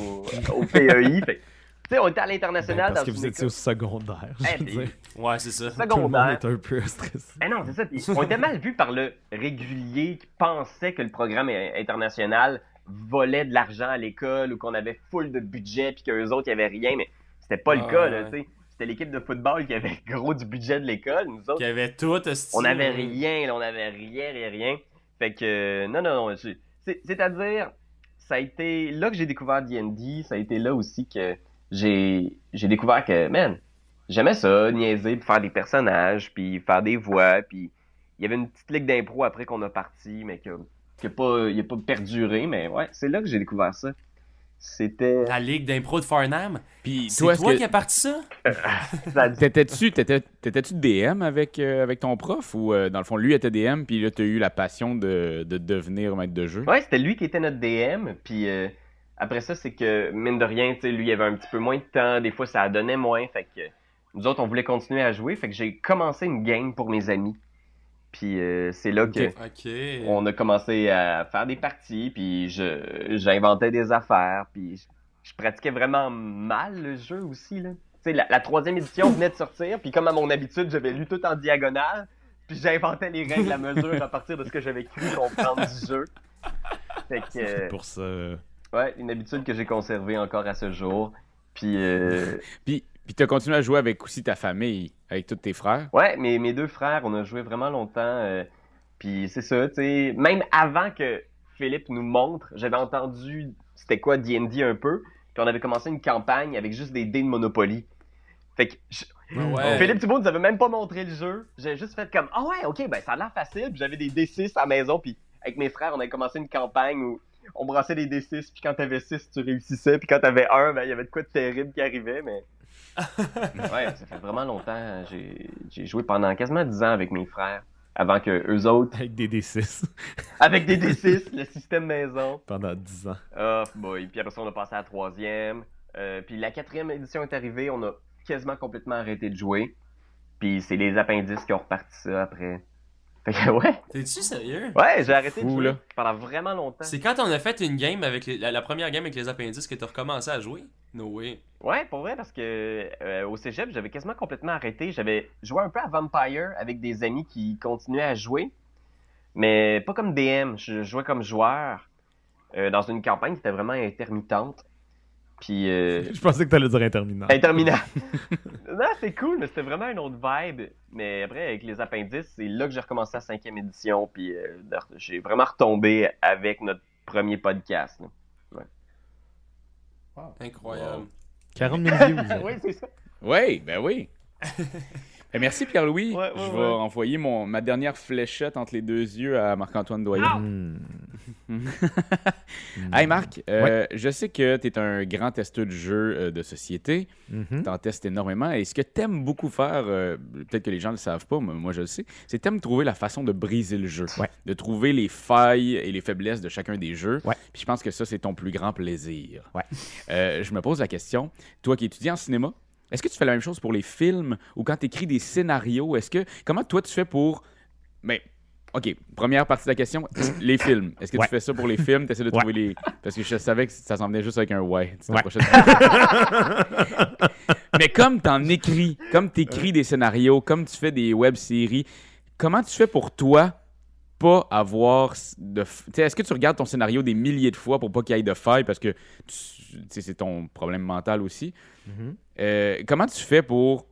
au PEI. fait tu sais, on était à l'international Ben, parce dans que vous étiez école au secosecondaire. Je Eh, veux puis- dire. Ouais, c'est ça. Tout le monde secondaire. est un peu stressé. Eh non, c'est ça. puis on était mal vu par le régulier qui pensait que le programme international volait de l'argent à l'école ou qu'on avait full de budget puis qu'eux autres, il n'y avait rien. Mais c'était pas le Ah, cas, là, ouais. tu sais. C'était l'équipe de football qui avait gros du budget de l'école. Nous autres, Qui avait tout, esti, on n'avait rien, là, on n'avait rien, rien, rien. Fait que, euh, non, non, non. c'est- c'est- C'est-à-dire, ça a été là que j'ai découvert D&D. Ça a été là aussi que j'ai j'ai découvert que, man, j'aimais ça, niaiser, puis faire des personnages, puis faire des voix, puis il y avait une petite ligue d'impro après qu'on a parti, mais que qui a pas, il a pas perduré, mais ouais, c'est là que j'ai découvert ça. C'était... La ligue d'impro de Farnham? Puis C'est toi, toi, qui as parti ça? t'étais-tu t'étais- t'étais-tu DM avec, euh, avec ton prof ou euh, dans le fond lui était DM puis là t'as eu la passion de, de devenir maître de jeu? Ouais, c'était lui qui était notre DM. Puis euh, après ça, c'est que, mine de rien, tu sais, lui, il avait un petit peu moins de temps. Des fois, ça donnait moins. Fait que nous autres, on voulait continuer à jouer. Fait que j'ai commencé une game pour mes amis. Puis euh, c'est là que on a commencé à faire des parties. Puis je, j'inventais des affaires. Puis je, je pratiquais vraiment mal le jeu aussi. Là. Tu sais, la, la troisième édition venait de sortir. Puis comme à mon habitude, j'avais lu tout en diagonale. Puis j'inventais les règles à mesure à partir de ce que j'avais cru comprendre du jeu. Fait que, euh, C'est pour ça. Ouais, une habitude que j'ai conservée encore à ce jour. Puis, euh, Puis, puis t'as continué à jouer avec aussi ta famille, avec tous tes frères? ouais, mes, mes deux frères, on a joué vraiment longtemps. euh, puis c'est ça, tu sais, même avant que Philippe nous montre, j'avais entendu c'était quoi D&D un peu. Puis on avait commencé une campagne avec juste des dés de Monopoly. Fait que je- Ah ouais. Philippe Thibault nous avait même pas montré le jeu. J'ai juste fait comme, ah ouais, ok, ben ça a l'air facile. Puis j'avais des D6 à la maison. Puis avec mes frères, on avait commencé une campagne où on brassait des D6. Puis quand t'avais 6, tu réussissais. Puis quand t'avais 1, ben il y avait de quoi de terrible qui arrivait. Mais ouais, ça fait vraiment longtemps. J'ai j'ai joué pendant quasiment 10 ans avec mes frères. Avant que eux autres, Avec des D6 avec des D6, le système maison. pendant 10 ans. Oh boy. Puis après ça, on a passé à la troisième. Euh, puis la quatrième édition est arrivée, on a quasiment complètement arrêté de jouer. Puis c'est les appendices qui ont reparti ça après. Fait que ouais, T'es-tu sérieux? ouais, j'ai arrêté de jouer là. pendant vraiment longtemps. C'est quand on a fait une game avec les- la, la première game avec les appendices que t'as recommencé à jouer? No way. Ouais, pour vrai, parce que euh, au cégep, j'avais quasiment complètement arrêté. J'avais joué un peu à Vampire avec des amis qui continuaient à jouer, mais pas comme DM. Je jouais comme joueur euh, dans une campagne qui était vraiment intermittente. Puis, euh, Je pensais que t'allais dire interminable. interminable. non, c'est cool, mais c'était vraiment une autre vibe. Mais après, avec les appendices, c'est là que j'ai recommencé la cinquième édition. Puis, euh, j'ai vraiment retombé avec notre premier podcast. là. Incroyable. 40 000 views. oui, c'est ça. Oui, ben oui. Ben, merci Pierre-Louis. Ouais, ouais, je vais ouais. envoyer mon, ma dernière fléchette entre les deux yeux à Marc-Antoine Doyen. Hmm. Hey Marc, euh, je sais que tu es un grand testeur de jeux euh, de société. Mhm. Tu en testes énormément. Et ce que tu aimes beaucoup faire, euh, peut-être que les gens ne le savent pas, mais moi je le sais, c'est que tu trouver la façon de briser le jeu. Ouais. De trouver les failles et les faiblesses de chacun des jeux. Ouais. Puis je pense que ça, c'est ton plus grand plaisir. Ouais. Euh, je me pose la question, toi qui étudies en cinéma, est-ce que tu fais la même chose pour les films ou quand tu écris des scénarios? Est-ce que comment toi tu fais pour. Ben, OK, première partie de la question, les films. Est-ce que Ouais. tu fais ça pour les films? Tu essaies de Ouais. trouver les. Parce que je savais que ça s'en venait juste avec un ouais. Ouais. Mais comme tu en écris, comme tu écris des scénarios, comme tu fais des web-séries, comment tu fais pour toi pas avoir de. f- Tu sais, Est-ce que tu regardes ton scénario des milliers de fois pour pas qu'il y ait de failles parce que c'est ton problème mental aussi? Mhm. Euh, comment tu fais pour.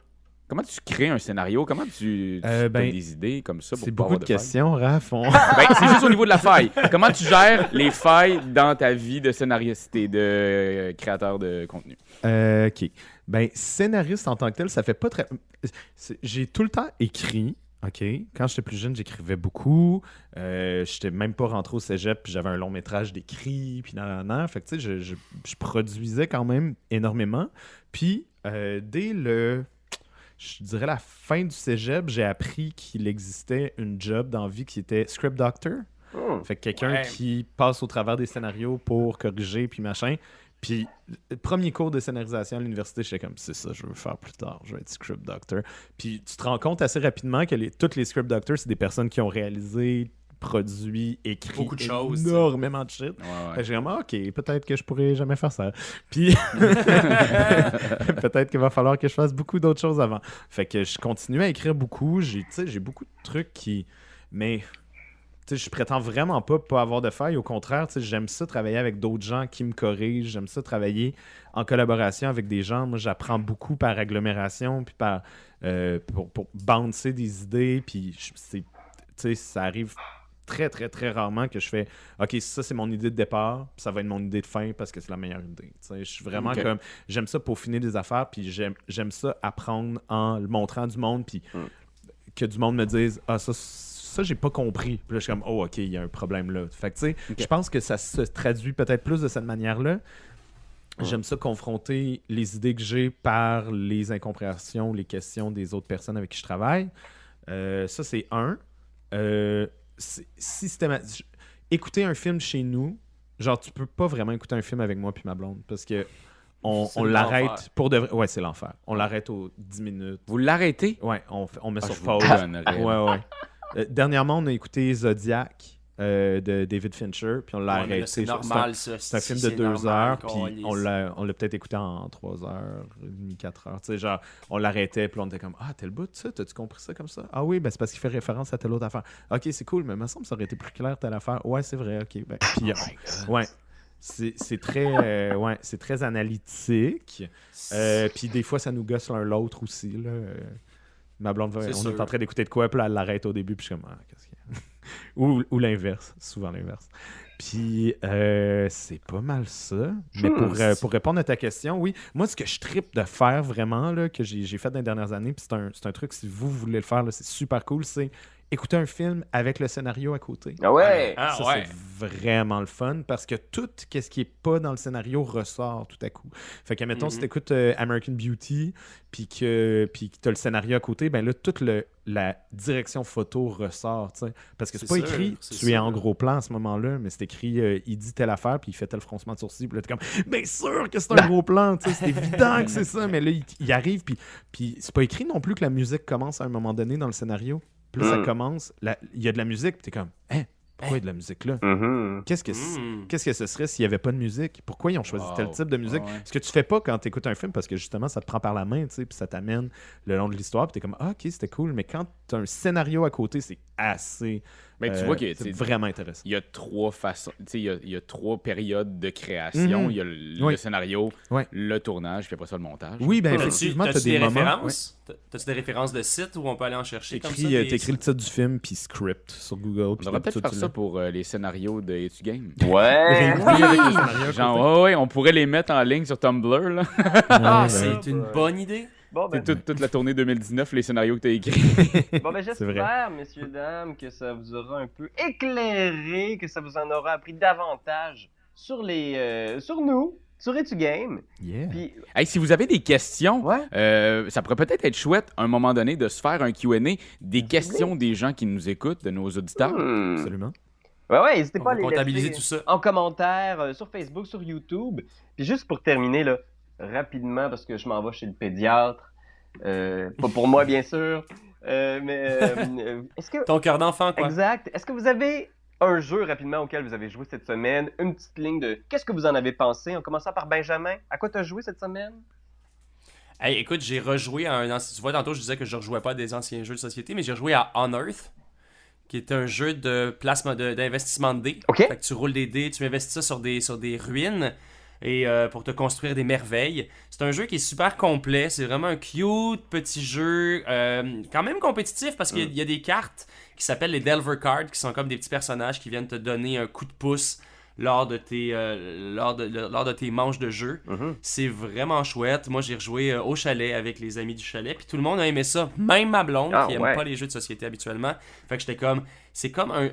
Comment tu crées un scénario? Comment tu, tu Euh, ben, des idées comme ça pour C'est pas beaucoup avoir de failles? questions, Raph. On- Ben, c'est juste au niveau de la faille. Comment tu gères les failles dans ta vie de scénariste et de créateur de contenu? Euh, ok. Ben, scénariste en tant que tel, ça fait pas très. J'ai tout le temps écrit. OK. Quand j'étais plus jeune, j'écrivais beaucoup. Euh, j'étais même pas rentré au cégep, puis j'avais un long métrage d'écrit, puis nan, nan, nan. Fait que, tu sais, je, je- je produisais quand même énormément. Puis, euh, dès le. Je dirais la fin du cégep, j'ai appris qu'il existait une job dans la vie qui était script doctor. Hmm. Fait que quelqu'un Ouais. qui passe au travers des scénarios pour corriger, puis machin. Puis, premier cours de scénarisation à l'université, j'étais comme, c'est ça, je veux faire plus tard, je veux être script doctor. Puis, tu te rends compte assez rapidement que les, tous les script doctors, c'est des personnes qui ont réalisé, produit, écrit Beaucoup de choses, énormément de shit. Ouais, ouais. j'ai vraiment, ok, peut-être que je pourrais jamais faire ça. Puis, peut-être qu'il va falloir que je fasse beaucoup d'autres choses avant. Fait que je continue à écrire beaucoup. J'ai beaucoup de trucs qui. Mais, je prétends vraiment pas pas avoir de failles. Au contraire, j'aime ça travailler avec d'autres gens qui me corrigent. J'aime ça travailler en collaboration avec des gens. Moi, j'apprends beaucoup par agglomération, puis par. euh, pour, pour bouncer des idées. Puis, ça arrive très, très, très rarement que je fais OK, ça, c'est mon idée de départ, puis ça va être mon idée de fin parce que c'est la meilleure idée. Je suis vraiment comme. J'aime ça peaufiner des affaires, puis j'aime j'aime ça apprendre en le montrant du monde, puis Mm. que du monde me dise Ah, ça, ça j'ai pas compris. Puis là, je suis comme Oh, OK, il y a un problème là. Fait que, tu sais, je pense que ça se traduit peut-être plus de cette manière-là. Ouais. J'aime ça confronter les idées que j'ai par les incompréhensions, les questions des autres personnes avec qui je travaille. Euh, ça, c'est un. Euh, c'est systéma- j- Écouter un film chez nous, genre, tu peux pas vraiment écouter un film avec moi puis ma blonde parce que on, on l'arrête pour de vrai. Ouais, c'est l'enfer. On l'arrête aux 10 minutes. Vous l'arrêtez? Ouais, on, on met Ah, sur pause. Ouais, ouais. Euh, dernièrement, on a écouté Zodiac euh, de David Fincher, puis on l'a Ouais, arrêté. C'est normal, ça. c'est un film de deux normal, heures, puis on l'a, on l'a peut-être écouté en trois heures, et demie, quatre heures. Tu sais, genre, on l'arrêtait, puis on était comme Ah, tel bout, ça, t'as-tu compris ça comme ça Ah oui, ben c'est parce qu'il fait référence à telle autre affaire. Ok, c'est cool, mais il me semble que ça aurait été plus clair telle affaire. Ouais, c'est vrai, ok. Ben, puis, euh, ouais. C'est, c'est très, euh, ouais, c'est très analytique. Euh, puis des fois, ça nous gosse l'un l'autre aussi. Là. Ma blonde, on est en train d'écouter de quoi, puis là, elle l'arrête au début, puis je suis comme, ah, qu'est-ce qu'il y a? ou, ou l'inverse, souvent l'inverse. Puis, euh, c'est pas mal ça. Mais pour, euh, pour répondre à ta question, oui, moi, ce que je tripe de faire vraiment, là, que j'ai fait dans les dernières années, puis c'est un, un truc, si vous voulez le faire, c'est super cool, c'est écouter un film avec le scénario à côté. Ah ouais! Ah, ça, ouais. c'est vraiment le fun parce que tout ce qui est pas dans le scénario ressort tout à coup. Fait que, mettons, si Mhm. tu écoutes American Beauty, puis que puis tu as le scénario à côté, ben là, toute le, la direction photo ressort, tu sais. Parce que c'est pas sûr, écrit, tu es en gros plan à ce moment-là, mais c'est écrit, euh, il dit telle affaire, puis il fait tel froncement de sourcil, puis là, t'es comme, bien sûr que c'est un gros plan, tu sais, c'est évident que c'est ça, mais là, il, il arrive, puis, puis c'est pas écrit non plus que la musique commence à un moment donné dans le scénario. Plus ça Mm. commence, il y a de la musique, puis t'es comme, hein, pourquoi il y a de la musique là? Mhm. Qu'est-ce que c- Mm. Qu'est-ce que ce serait s'il n'y avait pas de musique? Pourquoi ils ont choisi Wow. tel type de musique? Ouais. Ce que tu fais pas quand tu écoutes un film, parce que justement, ça te prend par la main, tu sais, puis ça t'amène le long de l'histoire, puis t'es comme, ah, ok, c'était cool, mais quand tu as un scénario à côté, c'est assez. Ben, tu euh, vois que c'est vraiment intéressant. il y a trois façons, tu sais, il y a, il y a trois périodes de création. Mhm. Il y a le, le Oui. scénario, Ouais. le tournage, puis après ça le montage. Oui, ben effectivement, tu as des, des moments. références? T'as- T'as-tu des références de sites où on peut aller en chercher comme ça? T'écris, euh, des- le titre du film, puis script sur Google. On d'habitude, peut-être faire tu ça pour euh, les scénarios de Etu Game. Ouais. Le Genre, côté. ouais, ouais, on pourrait les mettre en ligne sur Tumblr, là. Ah, Ouais, c'est ouais. une bonne idée. Bon, ben, C'est toute, toute la tournée 2019, les scénarios que tu as écrits. bon, ben j'espère, messieurs, dames, que ça vous aura un peu éclairé, que ça vous en aura appris davantage sur les, euh, sur nous, sur Etu Game. Yeah. Puis, Hey, si vous avez des questions, ouais. euh, ça pourrait peut-être être chouette, à un moment donné, de se faire un Q&A, des questions des gens qui nous écoutent, de nos auditeurs. Hmm. Absolument. Ouais, ouais, n'hésitez pas à les comptabiliser tout ça. en commentaire euh, sur Facebook, sur YouTube. Puis juste pour terminer, là, rapidement, parce que je m'en vais chez le pédiatre. Euh, pas pour moi, bien sûr. Euh, mais euh, est-ce que... Ton cœur d'enfant, quoi. Exact. Est-ce que vous avez un jeu rapidement auquel vous avez joué cette semaine? Une petite ligne de qu'est-ce que vous en avez pensé? En commençant par Benjamin. À quoi tu as joué cette semaine? Hey, écoute, j'ai rejoué à un ancien. Tu vois, tantôt, je disais que je rejouais pas à des anciens jeux de société, mais j'ai rejoué à On Earth, qui est un jeu de placement de- d'investissement de, dés. OK. Fait que tu roules des dés, tu investis ça sur des, sur des ruines et euh, pour te construire des merveilles. C'est un jeu qui est super complet. C'est vraiment un cute petit jeu, euh, quand même compétitif parce qu'il y a- il y, a des cartes qui s'appellent les Delver Cards, qui sont comme des petits personnages qui viennent te donner un coup de pouce lors de tes, euh, lors de, lors de tes manches de jeu. Mhm. C'est vraiment chouette. Moi, j'ai rejoué euh, au chalet avec les amis du chalet, puis tout le monde a aimé ça. Même ma blonde, Ah, qui aime ouais. pas les jeux de société habituellement. Fait que j'étais comme, c'est comme un,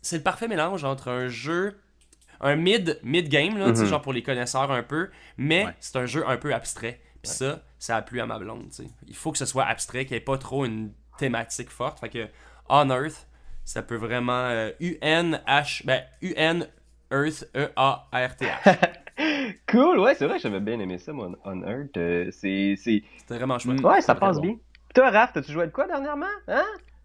c'est le parfait mélange entre un jeu, un mid, mid game là, Mhm. genre pour les connaisseurs un peu, mais Ouais. c'est un jeu un peu abstrait. Puis ça, ça a plu à ma blonde. Il faut que ce soit abstrait, qu'il n'y ait pas trop une thématique forte. Fait que On Earth, ça peut vraiment euh, U-N-H, ben U-N Earth E-A-R-T-H. Cool, ouais, c'est vrai, j'avais bien aimé ça, moi, On Earth. Euh, c'est. C'était vraiment chouette. Mm. Ouais, ça passe bon. bien. Toi, Raph, t'as-tu joué de quoi dernièrement? Hein?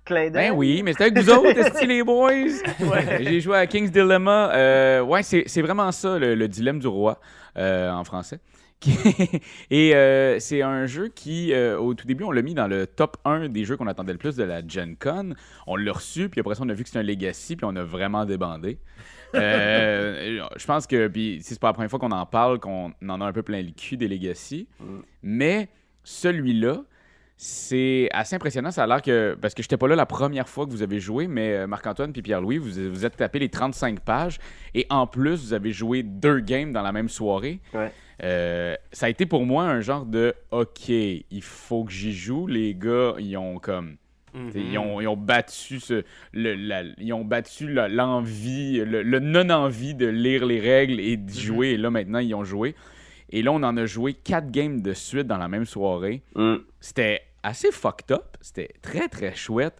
Clin d'œil? Ben oui, mais c'était avec vous autres, les boys? J'ai joué à King's Dilemma. Euh, ouais, c'est c'est vraiment ça, le, le dilemme du roi, euh, en français. Et euh, c'est un jeu qui, euh, au tout début, on l'a mis dans le top 1 des jeux qu'on attendait le plus de la Gen Con. On l'a reçu, puis après ça, on a vu que c'était un Legacy, puis on a vraiment débandé. Euh, je pense que, puis si c'est pas la première fois qu'on en parle, qu'on en a un peu plein le cul des Legacy. Mm. Mais celui-là, c'est assez impressionnant. Ça a l'air que. Parce que j'étais pas là la première fois que vous avez joué, mais euh, Marc-Antoine puis Pierre-Louis, vous vous êtes tapé les 35 pages. Et en plus, vous avez joué deux games dans la même soirée. Ouais. Euh, ça a été pour moi un genre de OK, il faut que j'y joue. Les gars, ils ont comme. Ils, ont, ils ont battu ce, le, la- ils ont battu la- l'envie, le, le non-envie de lire les règles et d'y jouer. Et là, maintenant, ils ont joué. Et là, on en a joué quatre games de suite dans la même soirée. Mm. C'était assez fucked up. C'était très, très chouette.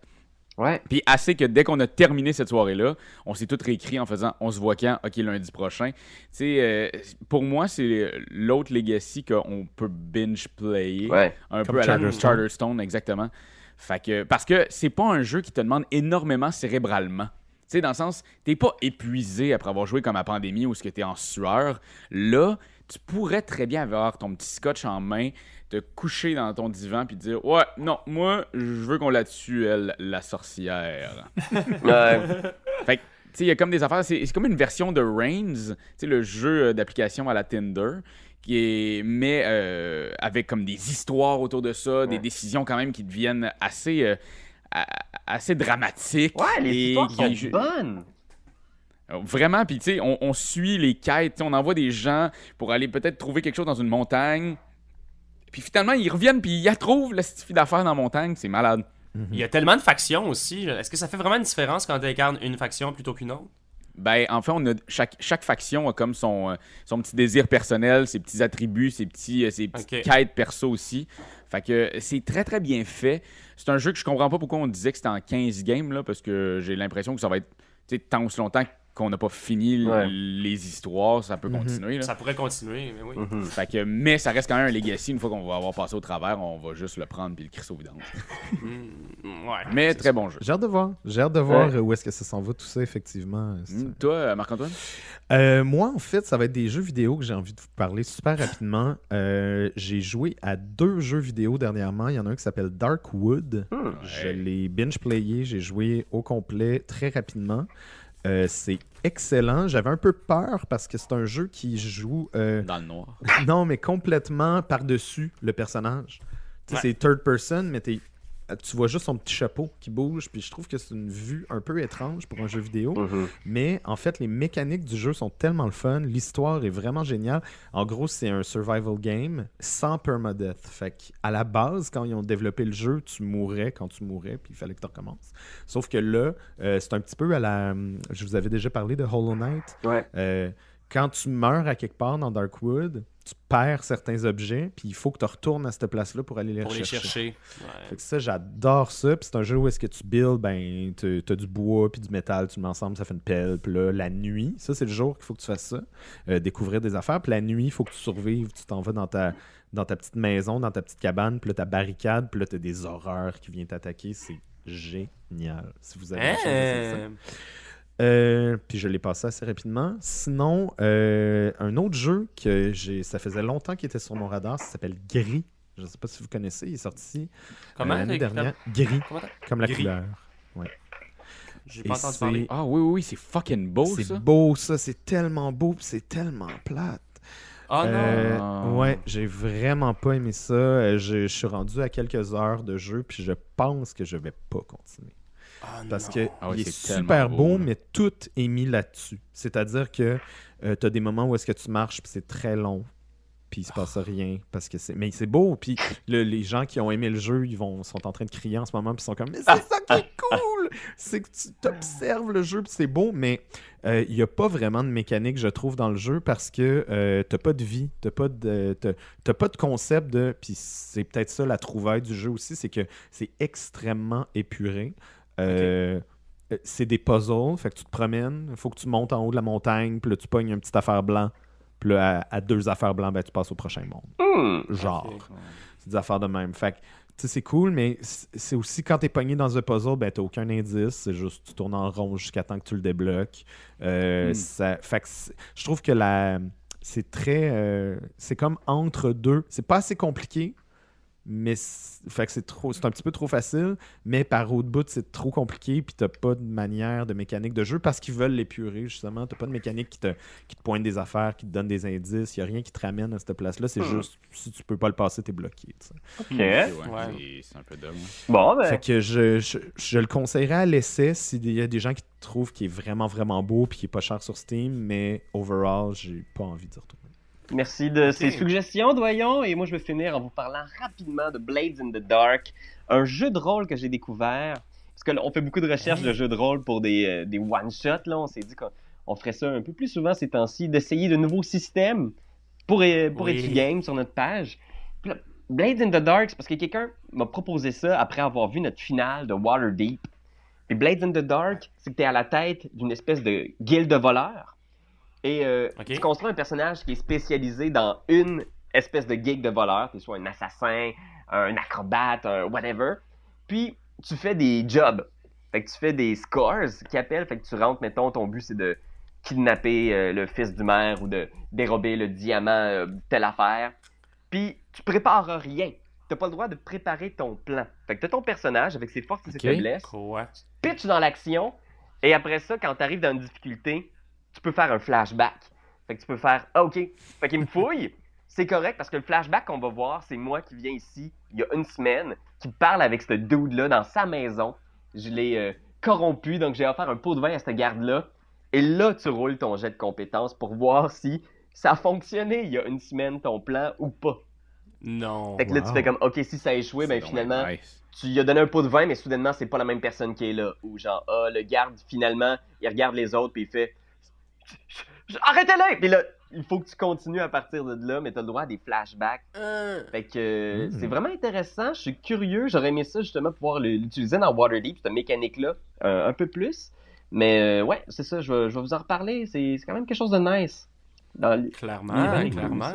Ouais. Puis assez que dès qu'on a terminé cette soirée-là, on s'est tout réécrit en faisant on se voit quand? Ok, lundi prochain. Tu sais, euh, pour moi, c'est l'autre Legacy qu'on peut binge-player Ouais. un Comme peu à la Charterstone. Charterstone, exactement. Fait que, parce que c'est pas un jeu qui te demande énormément cérébralement. Tu sais, dans le sens, t'es pas épuisé après avoir joué comme à Pandémie ou ce que t'es en sueur. Là, tu pourrais très bien avoir ton petit scotch en main, te coucher dans ton divan puis dire Ouais, non, moi, je veux qu'on la tue, elle, la sorcière. Ouais. Fait que, tu sais, il y a comme des affaires. C'est c'est comme une version de Reigns, tu sais, le jeu euh, d'application à la Tinder, qui est, mais euh, avec comme des histoires autour de ça, des décisions quand même qui deviennent assez, euh, assez dramatiques. Ouais, les et histoires qui- sont bonnes. Vraiment, puis tu sais, on, on suit les quêtes, on envoie des gens pour aller peut-être trouver quelque chose dans une montagne. Puis finalement, ils reviennent, puis ils la trouvent, la fille d'affaires dans la montagne, c'est malade. Il y a tellement de factions aussi. Est-ce que ça fait vraiment une différence quand tu incarnes une faction plutôt qu'une autre? Ben, en fait, on a, chaque, chaque faction a comme son, euh, son petit désir personnel, ses petits attributs, ses, petits, euh, ses petites quêtes perso aussi. Fait que euh, c'est très très bien fait. C'est un jeu que je comprends pas pourquoi on disait que c'était en 15 games, là, parce que j'ai l'impression que ça va être tant aussi longtemps qu'on n'a pas fini Ouais. les histoires, ça peut Mhm. continuer. là. Ça pourrait continuer, mais oui. Mhm. Fait que, mais ça reste quand même un legacy. Une fois qu'on va avoir passé au travers, on va juste le prendre puis le crisser au vidange. Mm, ouais. Mais très ça. bon jeu. J'ai hâte de voir. J'ai hâte de voir euh, où est-ce que ça s'en va, tout ça, effectivement. Hmm, Toi, euh, Marc-Antoine? Euh, moi, en fait, ça va être des jeux vidéo que j'ai envie de vous parler super rapidement. Euh, j'ai joué à deux jeux vidéo dernièrement. Il y en a un qui s'appelle Darkwood. Hmm. Je l'ai binge-playé. J'ai joué au complet très rapidement. Euh, c'est excellent. J'avais un peu peur parce que c'est un jeu qui joue euh, Dans le noir. non, mais complètement par-dessus le personnage. Tu sais, Ouais. C'est third person, mais t'es- tu vois juste son petit chapeau qui bouge. Puis je trouve que c'est une vue un peu étrange pour un jeu vidéo. Mhm. Mais en fait, les mécaniques du jeu sont tellement le fun. L'histoire est vraiment géniale. En gros, c'est un survival game sans permadeath. Fait qu'à la base, quand ils ont développé le jeu, tu mourais quand tu mourais, puis il fallait que tu recommences. Sauf que là, euh, c'est un petit peu à la. Je vous avais déjà parlé de Hollow Knight. Ouais. Euh, quand tu meurs à quelque part dans Darkwood, tu perds certains objets, puis il faut que tu retournes à cette place-là pour aller les Pour les rechercher. chercher. Fait Ouais. que ça, j'adore ça. Puis c'est un jeu où est-ce que tu builds, ben, tu as du bois puis du métal, tu le mets ensemble, ça fait une pelle. Puis là, la nuit, ça, c'est le jour qu'il faut que tu fasses ça. euh, découvrir des affaires. Puis la nuit, il faut que tu survives. Tu t'en vas dans ta, dans ta petite maison, dans ta petite cabane. Puis là, ta barricade. Puis là, tu as des horreurs qui viennent t'attaquer. C'est génial. Si vous avez la chance d'essayer ça. Euh, puis je l'ai passé assez rapidement. Sinon, euh, un autre jeu que j'ai, ça faisait longtemps qu'il était sur mon radar, ça s'appelle Gris. Je ne sais pas si vous connaissez, il est sorti euh, Comment? l'année dernière. Gris, comme la Gris. couleur. J'ai Et pas entendu c'est- parler. Ah oui, oui, oui, c'est fucking beau, c'est ça. beau ça, c'est tellement beau, puis c'est tellement plate. Ah non! Euh, ouais, j'ai vraiment pas aimé ça. Je, je suis rendu à quelques heures de jeu, puis je pense que je vais pas continuer. Ah Parce que Ah ouais, il est, super beau, mais tout est mis là-dessus. C'est-à-dire que tu as des moments où est-ce que tu marches, puis c'est très long, puis il se passe rien. parce que c'est Mais c'est beau, puis le- les gens qui ont aimé le jeu, ils vont, sont en train de crier en ce moment, puis ils sont comme « Mais c'est ça qui est cool! C'est que tu observes le jeu, puis c'est beau, mais euh, il n'y a pas vraiment de mécanique, je trouve, dans le jeu, parce que euh, t'as pas de vie, t'as pas de, t'as- t'as pas de concept de... Puis c'est peut-être ça la trouvaille du jeu aussi, c'est que c'est extrêmement épuré. Euh, C'est des puzzles, fait que tu te promènes, il faut que tu montes en haut de la montagne, puis là tu pognes une petite affaire blanc, puis là à, à deux affaires blancs, ben tu passes au prochain monde. Hmm. Genre, c'est des affaires de même. Fait que, tu sais, c'est cool, mais c'est aussi quand t'es pogné dans un puzzle, ben t'as aucun indice, c'est juste tu tournes en rond jusqu'à temps que tu le débloques. Euh, Hmm. ça, fait que je trouve que la, c'est très, euh, c'est comme entre deux. C'est pas assez compliqué, mais c'est- fait que c'est trop, c'est un petit peu trop facile, mais par au bout c'est trop compliqué, puis t'as pas de manière de mécanique de jeu parce qu'ils veulent l'épurer justement. T'as pas de mécanique qui te, qui te pointe des affaires, qui te donne des indices. Y a rien qui te ramène à cette place-là. C'est Hmm. juste si tu peux pas le passer, t'es bloqué. Ok. Ok, ouais, Ouais. c'est- un peu dumb. Bon, ben. Fait que je, je, je le conseillerais à l'essai s'il y a des gens qui trouvent qu'il est vraiment vraiment beau puis qu'il est pas cher sur Steam, mais overall, j'ai pas envie d'y retourner. Merci de ces suggestions, doyons. Et moi, je vais finir en vous parlant rapidement de Blades in the Dark, un jeu de rôle que j'ai découvert. Parce que là, on fait beaucoup de recherches de jeux de rôle pour des, euh, des one-shots. Là, on s'est dit qu'on on ferait ça un peu plus souvent ces temps-ci, d'essayer de nouveaux systèmes pour, pour Oui. Games sur notre page. Puis là, Blades in the Dark, c'est parce que quelqu'un m'a proposé ça après avoir vu notre finale de Waterdeep. Puis Blades in the Dark, c'est que tu es à la tête d'une espèce de guilde de voleurs. Et euh, tu construis un personnage qui est spécialisé dans une espèce de geek de voleur. Tu soit un assassin, un acrobate, un whatever. Puis tu fais des jobs. Fait que tu fais des scores qui appellent. Fait que tu rentres, mettons, ton but c'est de kidnapper euh, le fils du maire ou de dérober le diamant euh, telle affaire. Puis tu prépares rien. T'as pas le droit de préparer ton plan. Fait que t'as ton personnage avec ses forces et ses faiblesses Quoi? pitch dans l'action, et après ça, quand tu arrives dans une difficulté, tu peux faire un flashback. Fait que tu peux faire Ah, ok. Fait qu'il me fouille. C'est correct parce que le flashback qu'on va voir, c'est moi qui viens ici il y a une semaine, qui parle avec ce dude-là dans sa maison. Je l'ai euh, corrompu, donc j'ai offert un pot de vin à cette garde-là. Et là, tu roules ton jet de compétences pour voir si ça a fonctionné il y a une semaine, ton plan, ou pas. Non. Fait que là, tu fais comme Ok, si ça a échoué, ben finalement, nice. tu lui as donné un pot de vin, mais soudainement, c'est pas la même personne qui est là. Ou genre, ah, le garde, finalement, il regarde les autres, puis il fait Arrêtez-les! Puis là, il faut que tu continues à partir de là, mais t'as le droit à des flashbacks. Fait que euh, Mm. c'est vraiment intéressant. Je suis curieux. J'aurais aimé ça justement pouvoir l'utiliser dans Waterdeep, cette mécanique-là, euh, un peu plus. Mais euh, ouais, c'est ça, je vais, je vais vous en reparler. C'est quand même quelque chose de nice. Dans Clairement, Les clairement.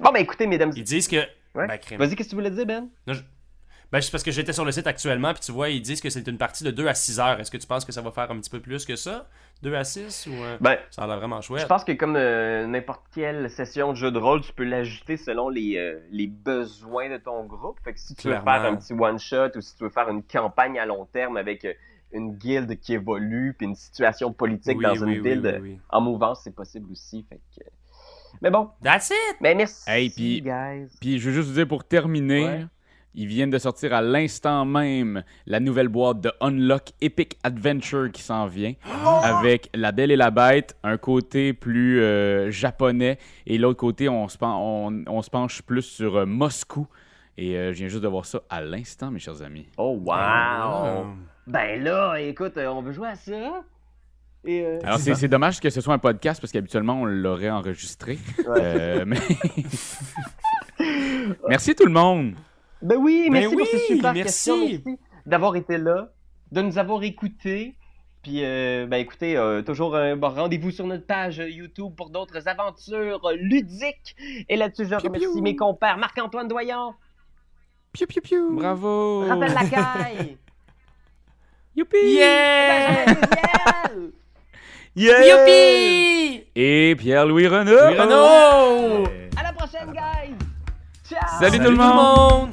Bon, ben écoutez, mesdames. Ils disent que. Ouais. Ben. Vas-y, qu'est-ce que tu voulais dire, Ben? Ben, c'est parce que j'étais sur le site actuellement, puis tu vois, ils disent que c'est une partie de 2 à 6 heures. Est-ce que tu penses que ça va faire un petit peu plus que ça? 2 à 6 ou. euh, Ben, Ça a l'air vraiment je chouette. pense que comme euh, n'importe quelle session de jeu de rôle, tu peux l'ajuster selon les, euh, les besoins de ton groupe. Fait que si tu veux faire un petit one-shot ou si tu veux faire une campagne à long terme avec une guilde qui évolue puis une situation politique Oui, dans oui, une oui, guilde oui, oui. en mouvance, c'est possible aussi. Fait que... Mais bon, That's it! mais merci, Hey, puis- guys. Puis je veux juste vous dire pour terminer, Ouais. Ils viennent de sortir à l'instant même la nouvelle boîte de Unlock Epic Adventure qui s'en vient avec La Belle et la Bête, un côté plus euh, japonais et l'autre côté on se, pen- on, on se penche plus sur euh, Moscou. Et euh, je viens juste de voir ça à l'instant, mes chers amis. Oh, wow! Ah. Ben là, écoute, euh, on veut jouer à ça. Et, euh, Alors c'est c'est dommage que ce soit un podcast parce qu'habituellement on l'aurait enregistré. Ouais. Euh, mais... Merci tout le monde. Ben oui, Ben merci pour ces super merci. questions. Merci d'avoir été là, de nous avoir écoutés. Puis, euh, ben écoutez, euh, toujours un bon rendez-vous sur notre page euh, YouTube pour d'autres aventures euh, ludiques. Et là-dessus, je remercie piou. mes compères Marc-Antoine Doyon, Piou, piou, piou. Bravo. Raphaël Lacaille, Youpi. Yeah! Yeah! Youpi! Et Pierre-Louis Renaud. Renaud! Euh, À la prochaine, guys! Ciao! Salut tout le monde!